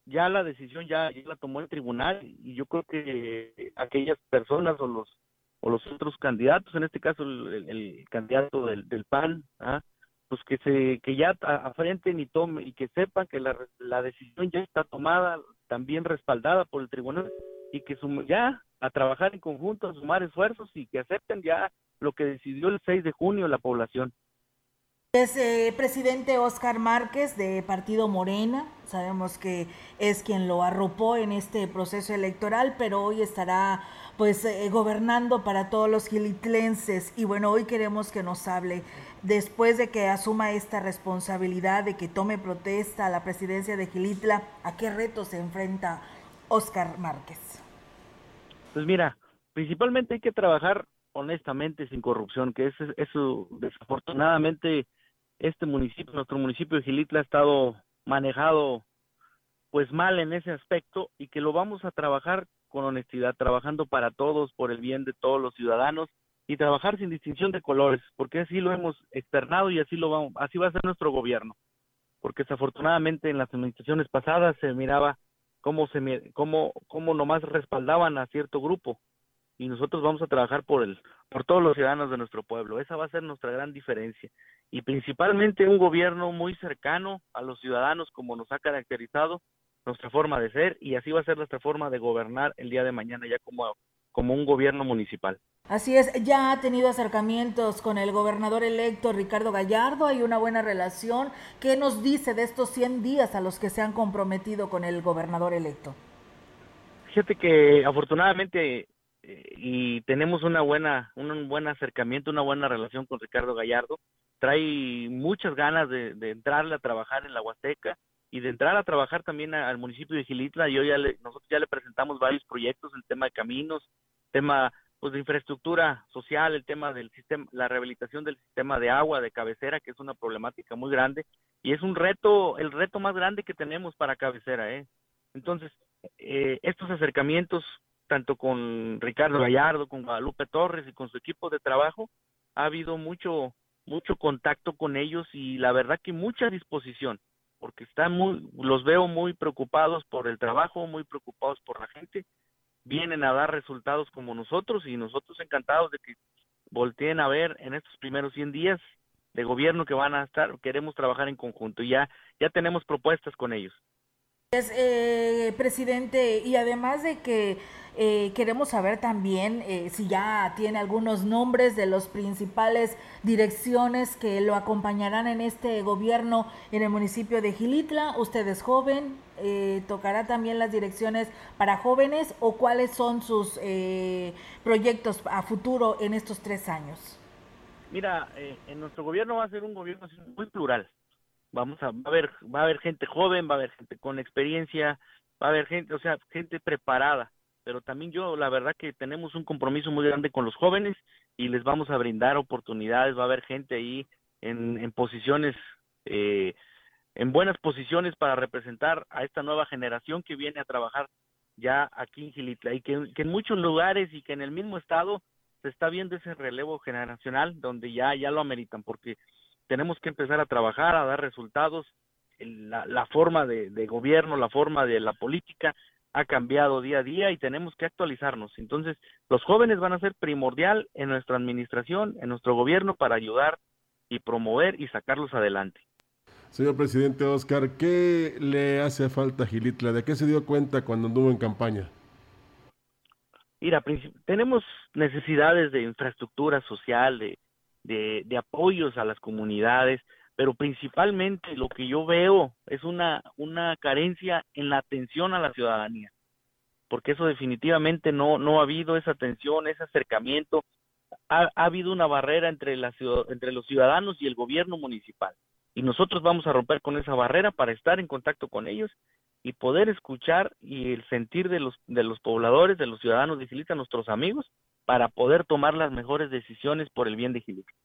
ya la decisión ya, la tomó el tribunal y yo creo que aquellas personas o los o los otros candidatos, en este caso el, candidato del, del PAN, ¿ah? pues que se que ya afrenten y tomen y que sepan que la, la decisión ya está tomada, también respaldada por el tribunal y que ya a trabajar en conjunto, a sumar esfuerzos y que acepten ya lo que decidió el 6 de junio la población. Es eh, presidente Oscar Márquez de Partido Morena. Sabemos que es quien lo arropó en este proceso electoral, pero hoy estará pues eh, gobernando para todos los gilitlenses. Y bueno, hoy queremos que nos hable, después de que asuma esta responsabilidad de que tome protesta a la presidencia de Gilitla, ¿a qué retos se enfrenta Oscar Márquez? Pues mira, principalmente hay que trabajar honestamente sin corrupción, que eso, eso desafortunadamente este municipio, nuestro municipio de Gilitla ha estado manejado pues mal en ese aspecto y que lo vamos a trabajar con honestidad, trabajando para todos, por el bien de todos los ciudadanos y trabajar sin distinción de colores, porque así lo hemos externado y así lo vamos, así va a ser nuestro gobierno. Porque desafortunadamente en las administraciones pasadas se miraba cómo se cómo cómo nomás respaldaban a cierto grupo y nosotros vamos a trabajar por el por todos los ciudadanos de nuestro pueblo. Esa va a ser nuestra gran diferencia y principalmente un gobierno muy cercano a los ciudadanos como nos ha caracterizado nuestra forma de ser y así va a ser nuestra forma de gobernar el día de mañana ya como como un gobierno municipal. Así es, ya ha tenido acercamientos con el gobernador electo Ricardo Gallardo, hay una buena relación. ¿Qué nos dice de estos 100 días a los que se han comprometido con el gobernador electo? Fíjate que afortunadamente eh, y tenemos una buena, un buen acercamiento, una buena relación con Ricardo Gallardo. Trae muchas ganas de, de entrarle a trabajar en la Huasteca y de entrar a trabajar también al municipio de Gilitla. Yo ya le, nosotros ya le presentamos varios proyectos, el tema de caminos, tema pues de infraestructura social, el tema del sistema, la rehabilitación del sistema de agua de cabecera, que es una problemática muy grande y es un reto, el reto más grande que tenemos para cabecera, ¿eh? Entonces, eh, estos acercamientos tanto con Ricardo Gallardo, con Guadalupe Torres y con su equipo de trabajo, ha habido mucho mucho contacto con ellos y la verdad que mucha disposición, porque están muy los veo muy preocupados por el trabajo, muy preocupados por la gente, vienen a dar resultados como nosotros y nosotros encantados de que volteen a ver en estos primeros 100 días de gobierno que van a estar, queremos trabajar en conjunto y ya ya tenemos propuestas con ellos. Eh, presidente, y además de que eh, queremos saber también eh, si ya tiene algunos nombres de los principales direcciones que lo acompañarán en este gobierno en el municipio de Gilitla. Usted es joven, eh, tocará también las direcciones para jóvenes o cuáles son sus proyectos a futuro en estos tres años. Mira, en nuestro gobierno va a ser un gobierno muy plural vamos a, va a haber, va a haber gente joven, va a haber gente con experiencia, va a haber gente, o sea, gente preparada, pero también yo, la verdad que tenemos un compromiso muy grande con los jóvenes y les vamos a brindar oportunidades, va a haber gente ahí en, posiciones, eh, en buenas posiciones para representar a esta nueva generación que viene a trabajar ya aquí en Gilitla y que, que en muchos lugares y que en el mismo estado se está viendo ese relevo generacional donde ya, ya lo ameritan, porque tenemos que empezar a trabajar, a dar resultados. La, la forma de, de, gobierno, la forma de la política ha cambiado día a día y tenemos que actualizarnos. Entonces, los jóvenes van a ser primordial en nuestra administración, en nuestro gobierno, para ayudar y promover y sacarlos adelante. Señor presidente Oscar, ¿qué le hace falta a Gilitla? ¿De qué se dio cuenta cuando anduvo en campaña? Mira, tenemos necesidades de infraestructura social, de, de, de apoyos a las comunidades, pero principalmente lo que yo veo es una, una carencia en la atención a la ciudadanía, porque eso definitivamente no, no ha habido esa atención, ese acercamiento, ha, ha habido una barrera entre, la, entre los ciudadanos y el gobierno municipal. Y nosotros vamos a romper con esa barrera para estar en contacto con ellos y poder escuchar y el sentir de los, de los pobladores, de los ciudadanos de Gilita, nuestros amigos, para poder tomar las mejores decisiones por el bien de Gilitla.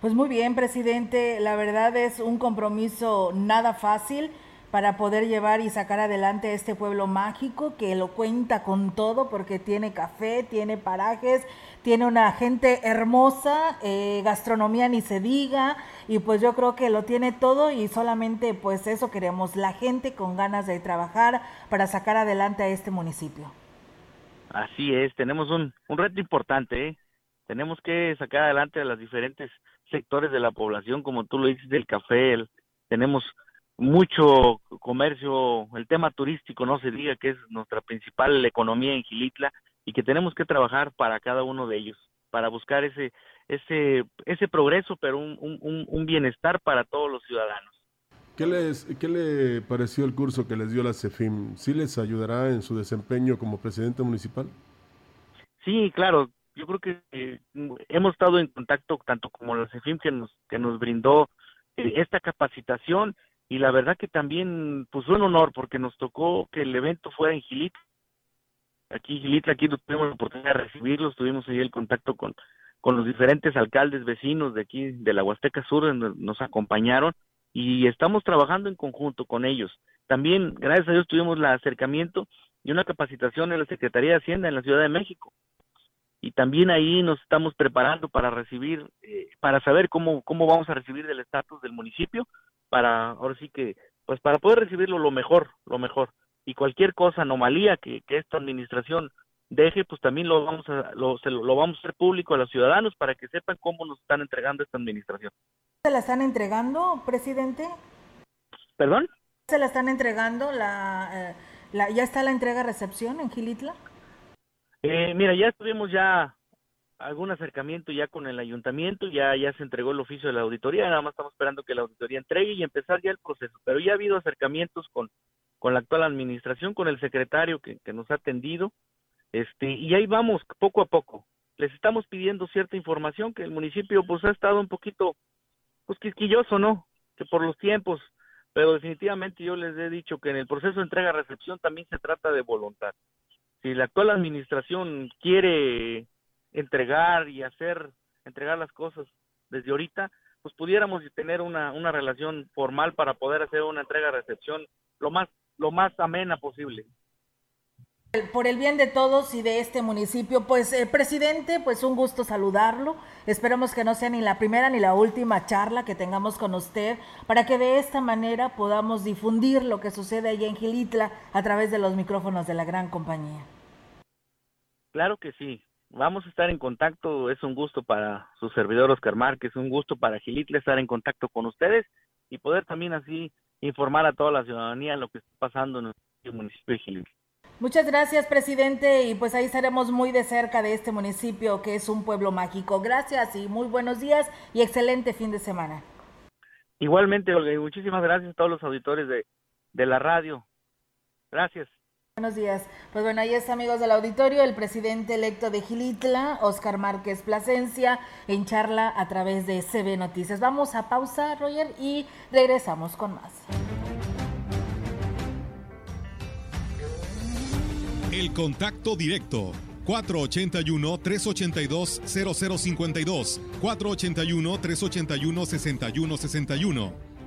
Pues muy bien, presidente. La verdad es un compromiso nada fácil para poder llevar y sacar adelante este pueblo mágico que lo cuenta con todo porque tiene café, tiene parajes, tiene una gente hermosa, eh, gastronomía ni se diga y pues yo creo que lo tiene todo y solamente pues eso queremos, la gente con ganas de trabajar para sacar adelante a este municipio. Así es, tenemos un, un reto importante, ¿eh? tenemos que sacar adelante a los diferentes sectores de la población, como tú lo dices, del café, el, tenemos mucho comercio, el tema turístico no se diga que es nuestra principal economía en Gilitla y que tenemos que trabajar para cada uno de ellos, para buscar ese ese ese progreso, pero un, un, un bienestar para todos los ciudadanos. ¿Qué, les, ¿Qué le pareció el curso que les dio la CEFIM? ¿Sí les ayudará en su desempeño como presidente municipal? Sí, claro. Yo creo que eh, hemos estado en contacto tanto como la CEFIM que nos, que nos brindó eh, esta capacitación y la verdad que también pues un honor porque nos tocó que el evento fuera en Gilitla. Aquí en Gilitla, aquí tuvimos la oportunidad de recibirlos, tuvimos ahí el contacto con, con los diferentes alcaldes vecinos de aquí, de la Huasteca Sur, nos acompañaron y estamos trabajando en conjunto con ellos. También, gracias a Dios, tuvimos el acercamiento y una capacitación en la Secretaría de Hacienda en la Ciudad de México. Y también ahí nos estamos preparando para recibir, eh, para saber cómo, cómo vamos a recibir el estatus del municipio, para, ahora sí que, pues para poder recibirlo lo mejor, lo mejor. Y cualquier cosa, anomalía que, que esta administración deje, pues también lo vamos a, lo, se lo, lo vamos a hacer público a los ciudadanos para que sepan cómo nos están entregando esta administración. ¿Se la están entregando, presidente? ¿Perdón? ¿Se la están entregando? La, eh, la, ¿Ya está la entrega-recepción en Gilitla? Eh, mira, ya tuvimos ya algún acercamiento ya con el ayuntamiento, ya, ya se entregó el oficio de la auditoría, nada más estamos esperando que la auditoría entregue y empezar ya el proceso, pero ya ha habido acercamientos con, con la actual administración, con el secretario que, nos ha atendido, este, y ahí vamos poco a poco. Les estamos pidiendo cierta información que el municipio pues ha estado un poquito pues quisquilloso, ¿no? Que por los tiempos, pero definitivamente yo les he dicho que en el proceso de entrega-recepción también se trata de voluntad. Si la actual administración quiere entregar y hacer, entregar las cosas desde ahorita, pues pudiéramos tener una, una relación formal para poder hacer una entrega-recepción lo más, lo más amena posible por el bien de todos y de este municipio. Pues, eh, presidente, pues un gusto saludarlo. Esperamos que no sea ni la primera ni la última charla que tengamos con usted para que de esta manera podamos difundir lo que sucede allá en Gilitla a través de los micrófonos de la gran compañía. Claro que sí. Vamos a estar en contacto. Es un gusto para su servidor Oscar Márquez, un gusto para Gilitla estar en contacto con ustedes y poder también así informar a toda la ciudadanía lo que está pasando en el municipio de Gilitla. Muchas gracias, presidente, y pues ahí estaremos muy de cerca de este municipio que es un pueblo mágico. Gracias y muy buenos días y excelente fin de semana. Igualmente, Olga, y muchísimas gracias a todos los auditores de, de la radio. Gracias. Buenos días. Pues bueno, ahí está, amigos del auditorio, el presidente electo de Gilitla, Oscar Márquez Plasencia, en charla a través de CB Noticias. Vamos a pausa, Roger, y regresamos con más. El contacto directo 481-382-0052, 481-381-6161.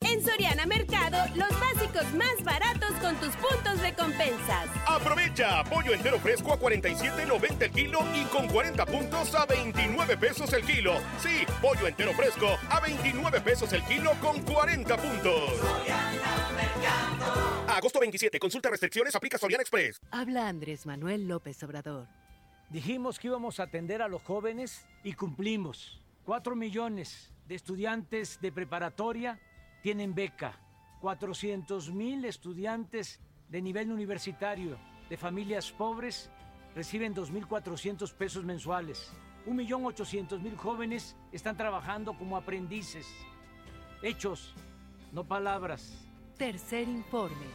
En Soriana Mercado, los básicos más baratos con tus puntos de compensas. Aprovecha pollo entero fresco a 47.90 el kilo y con 40 puntos a 29 pesos el kilo. Sí, pollo entero fresco a 29 pesos el kilo con 40 puntos. Agosto 27, consulta restricciones, aplica Soriana Express. Habla Andrés Manuel López Obrador. Dijimos que íbamos a atender a los jóvenes y cumplimos. Cuatro millones de estudiantes de preparatoria tienen beca. 400 mil estudiantes de nivel universitario de familias pobres reciben 2.400 pesos mensuales. 1.800.000 jóvenes están trabajando como aprendices. Hechos, no palabras. Tercer informe.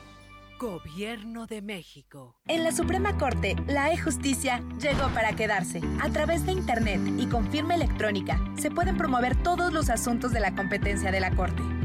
Gobierno de México. En la Suprema Corte, la e-justicia llegó para quedarse. A través de Internet y con firma electrónica, se pueden promover todos los asuntos de la competencia de la Corte.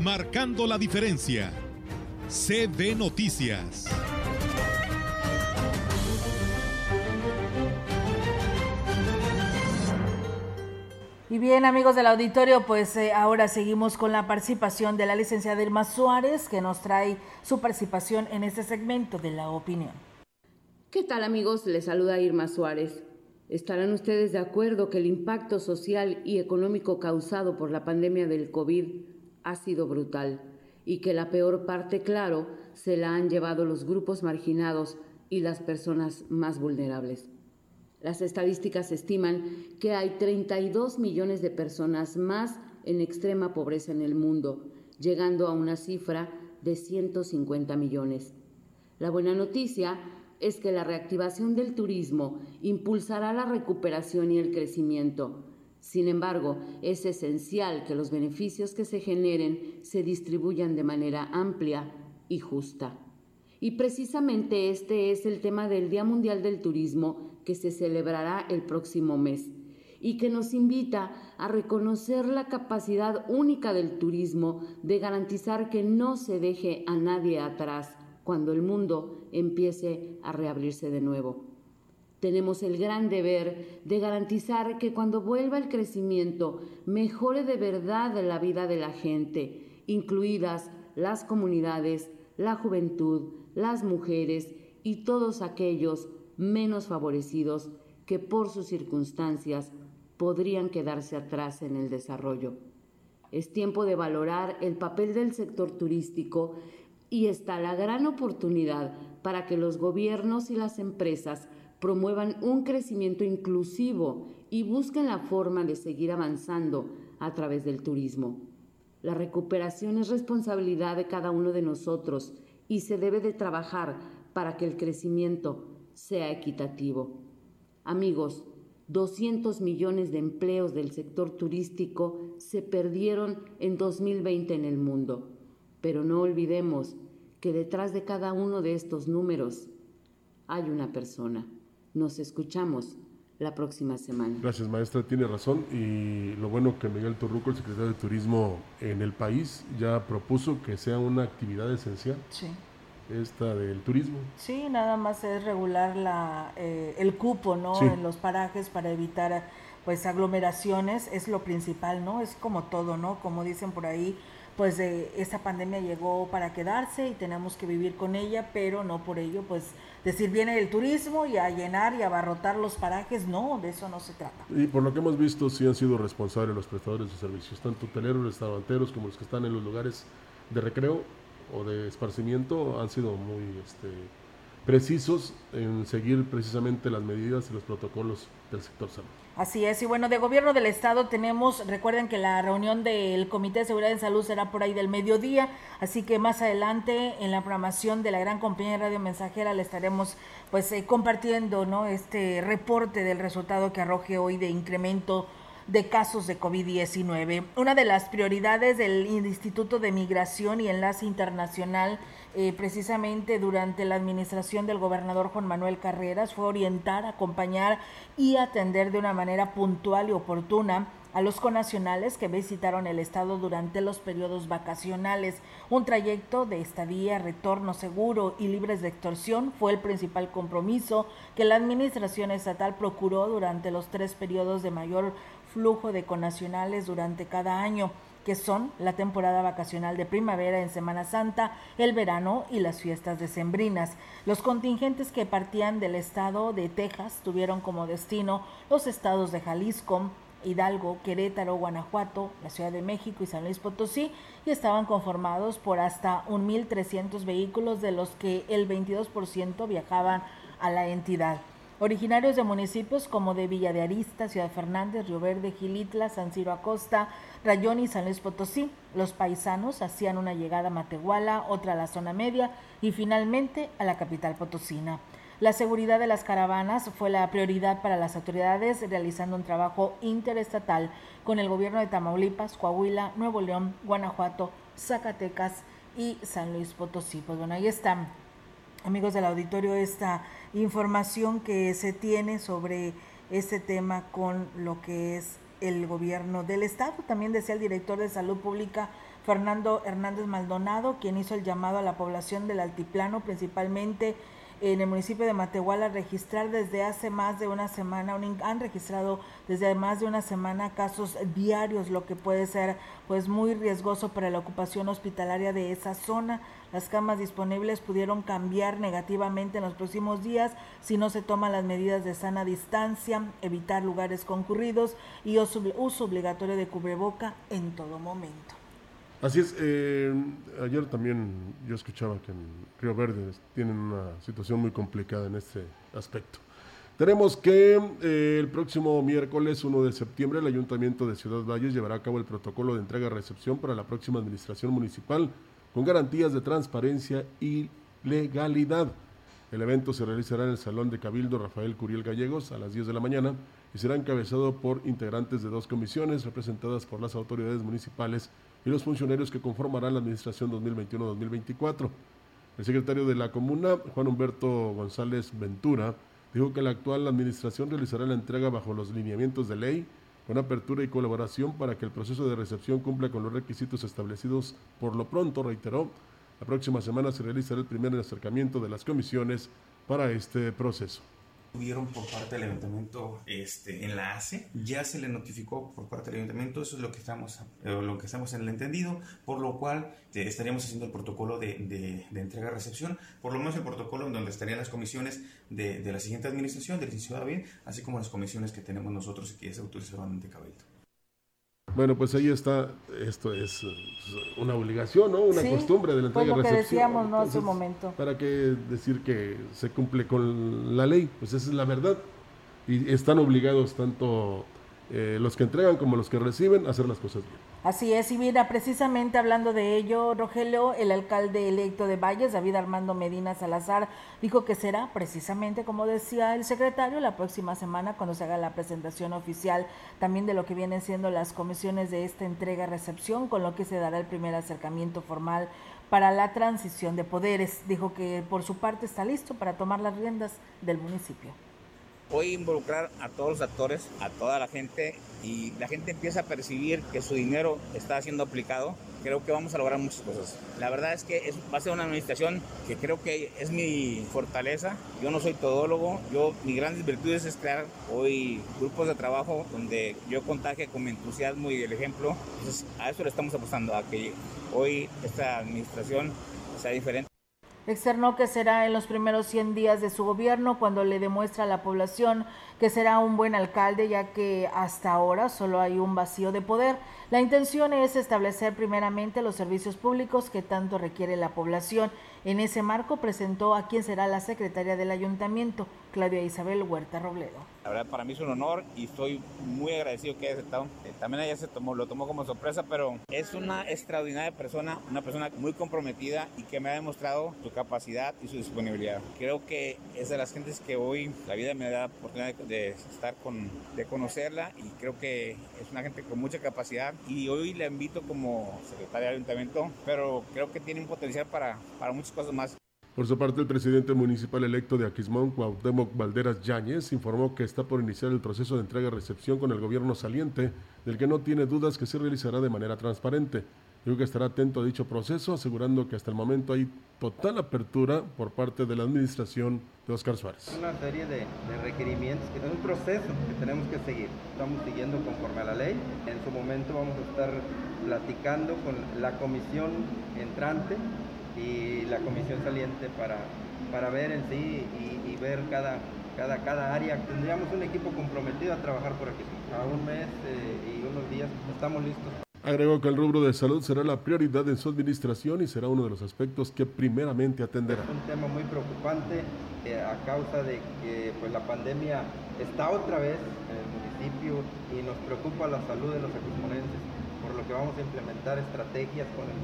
marcando la diferencia. CB Noticias. Y bien, amigos del auditorio, pues eh, ahora seguimos con la participación de la licenciada Irma Suárez, que nos trae su participación en este segmento de la opinión. ¿Qué tal, amigos? Les saluda Irma Suárez. ¿Estarán ustedes de acuerdo que el impacto social y económico causado por la pandemia del COVID ha sido brutal y que la peor parte, claro, se la han llevado los grupos marginados y las personas más vulnerables? Las estadísticas estiman que hay 32 millones de personas más en extrema pobreza en el mundo, llegando a una cifra de 150 millones. La buena noticia es que la reactivación del turismo impulsará la recuperación y el crecimiento. Sin embargo, es esencial que los beneficios que se generen se distribuyan de manera amplia y justa. Y precisamente este es el tema del Día Mundial del Turismo que se celebrará el próximo mes y que nos invita a reconocer la capacidad única del turismo de garantizar que no se deje a nadie atrás cuando el mundo empiece a reabrirse de nuevo. Tenemos el gran deber de garantizar que cuando vuelva el crecimiento mejore de verdad la vida de la gente, incluidas las comunidades, la juventud, las mujeres y todos aquellos menos favorecidos que por sus circunstancias podrían quedarse atrás en el desarrollo. Es tiempo de valorar el papel del sector turístico y está la gran oportunidad para que los gobiernos y las empresas promuevan un crecimiento inclusivo y busquen la forma de seguir avanzando a través del turismo. La recuperación es responsabilidad de cada uno de nosotros y se debe de trabajar para que el crecimiento sea equitativo. Amigos, 200 millones de empleos del sector turístico se perdieron en 2020 en el mundo. Pero no olvidemos que detrás de cada uno de estos números hay una persona. Nos escuchamos la próxima semana. Gracias, maestra. Tiene razón. Y lo bueno que Miguel Torruco, el secretario de Turismo en el país, ya propuso que sea una actividad esencial. Sí. Esta del turismo. Sí, nada más es regular la, eh, el cupo, ¿no? Sí. En los parajes para evitar pues aglomeraciones es lo principal, ¿no? Es como todo, ¿no? Como dicen por ahí, pues eh, esta pandemia llegó para quedarse y tenemos que vivir con ella, pero no por ello, pues decir viene el turismo y a llenar y abarrotar los parajes, no, de eso no se trata. Y por lo que hemos visto, sí han sido responsables los prestadores de servicios, tanto hoteleros, restauranteros, como los que están en los lugares de recreo o de esparcimiento, han sido muy este, precisos en seguir precisamente las medidas y los protocolos del sector salud. Así es, y bueno, de gobierno del estado tenemos, recuerden que la reunión del Comité de Seguridad en Salud será por ahí del mediodía, así que más adelante en la programación de la gran compañía de radio mensajera le estaremos pues eh, compartiendo, ¿no? Este reporte del resultado que arroje hoy de incremento de casos de COVID-19. Una de las prioridades del Instituto de Migración y Enlace Internacional, eh, precisamente durante la administración del gobernador Juan Manuel Carreras, fue orientar, acompañar y atender de una manera puntual y oportuna a los conacionales que visitaron el estado durante los periodos vacacionales. Un trayecto de estadía, retorno seguro y libres de extorsión fue el principal compromiso que la administración estatal procuró durante los tres periodos de mayor flujo de conacionales durante cada año que son la temporada vacacional de primavera en Semana Santa, el verano y las fiestas decembrinas. Los contingentes que partían del estado de Texas tuvieron como destino los estados de Jalisco, Hidalgo, Querétaro, Guanajuato, la Ciudad de México y San Luis Potosí y estaban conformados por hasta 1.300 vehículos de los que el 22% viajaban a la entidad. Originarios de municipios como de Villa de Arista, Ciudad Fernández, Río Verde, Gilitla, San Ciro Acosta, Rayón y San Luis Potosí. Los paisanos hacían una llegada a Matehuala, otra a la zona media y finalmente a la capital potosina. La seguridad de las caravanas fue la prioridad para las autoridades, realizando un trabajo interestatal con el gobierno de Tamaulipas, Coahuila, Nuevo León, Guanajuato, Zacatecas y San Luis Potosí. Pues bueno, ahí están, amigos del auditorio, esta información que se tiene sobre este tema con lo que es el gobierno del estado. También decía el director de salud pública Fernando Hernández Maldonado, quien hizo el llamado a la población del altiplano, principalmente en el municipio de Matehuala registrar desde hace más de una semana, han registrado desde más de una semana casos diarios, lo que puede ser pues muy riesgoso para la ocupación hospitalaria de esa zona. Las camas disponibles pudieron cambiar negativamente en los próximos días si no se toman las medidas de sana distancia, evitar lugares concurridos y uso obligatorio de cubreboca en todo momento. Así es, eh, ayer también yo escuchaba que en Río Verde tienen una situación muy complicada en este aspecto. Tenemos que eh, el próximo miércoles 1 de septiembre el Ayuntamiento de Ciudad Valles llevará a cabo el protocolo de entrega-recepción para la próxima administración municipal con garantías de transparencia y legalidad. El evento se realizará en el Salón de Cabildo Rafael Curiel Gallegos a las 10 de la mañana y será encabezado por integrantes de dos comisiones representadas por las autoridades municipales y los funcionarios que conformarán la administración 2021-2024. El secretario de la comuna, Juan Humberto González Ventura, dijo que la actual administración realizará la entrega bajo los lineamientos de ley, con apertura y colaboración para que el proceso de recepción cumpla con los requisitos establecidos. Por lo pronto, reiteró, la próxima semana se realizará el primer acercamiento de las comisiones para este proceso tuvieron por parte del ayuntamiento este, enlace, ya se le notificó por parte del ayuntamiento, eso es lo que estamos, eh, lo que estamos en el entendido, por lo cual eh, estaríamos haciendo el protocolo de, de, de entrega-recepción, por lo menos el protocolo en donde estarían las comisiones de, de la siguiente administración, del licenciado David, así como las comisiones que tenemos nosotros y que ya se autorizaron ante Cabildo. Bueno, pues ahí está, esto es una obligación, ¿no? Una Sí, costumbre de la pues entrega lo que recepción. decíamos, ¿no? Hace un Entonces, momento. ¿Para qué decir que se cumple con la ley? Pues esa es la verdad. Y están obligados tanto eh, los que entregan como los que reciben a hacer las cosas bien. Así es, y mira, precisamente hablando de ello, Rogelio, el alcalde electo de Valles, David Armando Medina Salazar, dijo que será precisamente, como decía el secretario, la próxima semana cuando se haga la presentación oficial también de lo que vienen siendo las comisiones de esta entrega-recepción, con lo que se dará el primer acercamiento formal para la transición de poderes. Dijo que por su parte está listo para tomar las riendas del municipio hoy involucrar a todos los actores, a toda la gente y la gente empieza a percibir que su dinero está siendo aplicado, creo que vamos a lograr muchas cosas. La verdad es que va a ser una administración que creo que es mi fortaleza. Yo no soy todólogo, yo mi grandes virtudes es crear hoy grupos de trabajo donde yo contagie con mi entusiasmo y el ejemplo. Entonces a eso le estamos apostando, a que hoy esta administración sea diferente. Externó que será en los primeros 100 días de su gobierno cuando le demuestra a la población que será un buen alcalde, ya que hasta ahora solo hay un vacío de poder. La intención es establecer primeramente los servicios públicos que tanto requiere la población en ese marco presentó a quien será la secretaria del ayuntamiento, Claudia Isabel Huerta Robledo. La verdad para mí es un honor y estoy muy agradecido que haya aceptado. Eh, también ella se tomó, lo tomó como sorpresa, pero es una extraordinaria persona, una persona muy comprometida y que me ha demostrado su capacidad y su disponibilidad. Creo que es de las gentes que hoy la vida me da oportunidad de, estar con, de conocerla y creo que es una gente con mucha capacidad y hoy la invito como secretaria del ayuntamiento, pero creo que tiene un potencial para, para muchos cosas más. Por su parte, el presidente municipal electo de Aquismón, Cuauhtémoc Valderas Yáñez, informó que está por iniciar el proceso de entrega-recepción con el gobierno saliente, del que no tiene dudas que se realizará de manera transparente. Digo que estará atento a dicho proceso, asegurando que hasta el momento hay total apertura por parte de la administración de Oscar Suárez. Una serie de, requerimientos, que es un proceso que tenemos que seguir. Estamos siguiendo conforme a la ley. En su momento vamos a estar platicando con la comisión entrante y la comisión saliente para, para ver en sí y, ver cada, cada, cada área. Tendríamos un equipo comprometido a trabajar por aquí. A un mes eh, y unos días estamos listos. Agregó que el rubro de salud será la prioridad en su administración y será uno de los aspectos que primeramente atenderá. Un tema muy preocupante eh, a causa de que pues, la pandemia está otra vez en el municipio y nos preocupa la salud de los equipmonenses, por lo que vamos a implementar estrategias con el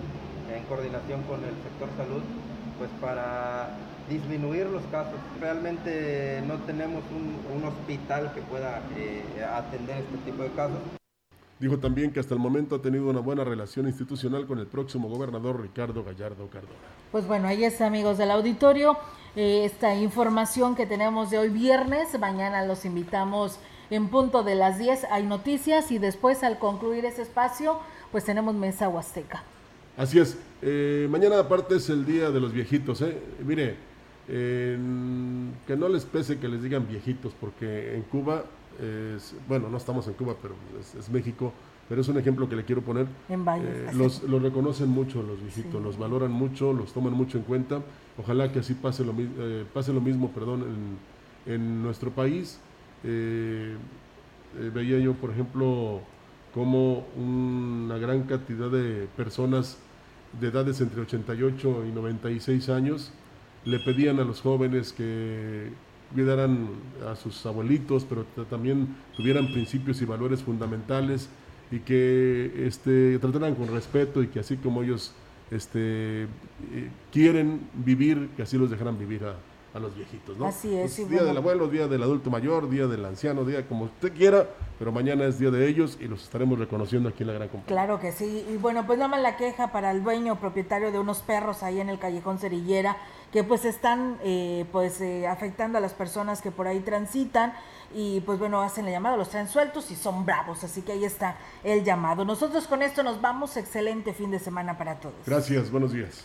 en coordinación con el sector salud, pues para disminuir los casos. Realmente no tenemos un, hospital que pueda eh, atender este tipo de casos. Dijo también que hasta el momento ha tenido una buena relación institucional con el próximo gobernador Ricardo Gallardo Cardona. Pues bueno, ahí está amigos del auditorio, eh, esta información que tenemos de hoy viernes. Mañana los invitamos en punto de las 10. Hay noticias y después al concluir ese espacio, pues tenemos mesa huasteca. Así es. Eh, mañana aparte es el día de los viejitos. ¿eh? Mire, que no les pese que les digan viejitos, porque en Cuba, es, bueno, no estamos en Cuba, pero es, México, pero es un ejemplo que le quiero poner. En eh, los, los, reconocen mucho los viejitos, los valoran mucho, los toman mucho en cuenta. Ojalá que así pase lo, eh, pase lo mismo perdón, en, en nuestro país. Eh, veía yo, por ejemplo, como una gran cantidad de personas de edades entre 88 y 96 años le pedían a los jóvenes que cuidaran a sus abuelitos, pero también tuvieran principios y valores fundamentales y que este, trataran con respeto y que así como ellos este, eh, quieren vivir, que así los dejaran vivir a los viejitos, ¿no? Así es. Pues, día del abuelo, día del adulto mayor, día del anciano, día como usted quiera, pero mañana es día de ellos y los estaremos reconociendo aquí en la gran compañía. Claro que sí. Y bueno, pues nada más la queja para el dueño propietario de unos perros ahí en el callejón Cerillera, que pues están eh, pues eh, afectando a las personas que por ahí transitan y pues bueno, hacen la llamada, los traen sueltos y son bravos, así que ahí está el llamado. Nosotros con esto nos vamos, excelente fin de semana para todos. Gracias, buenos días.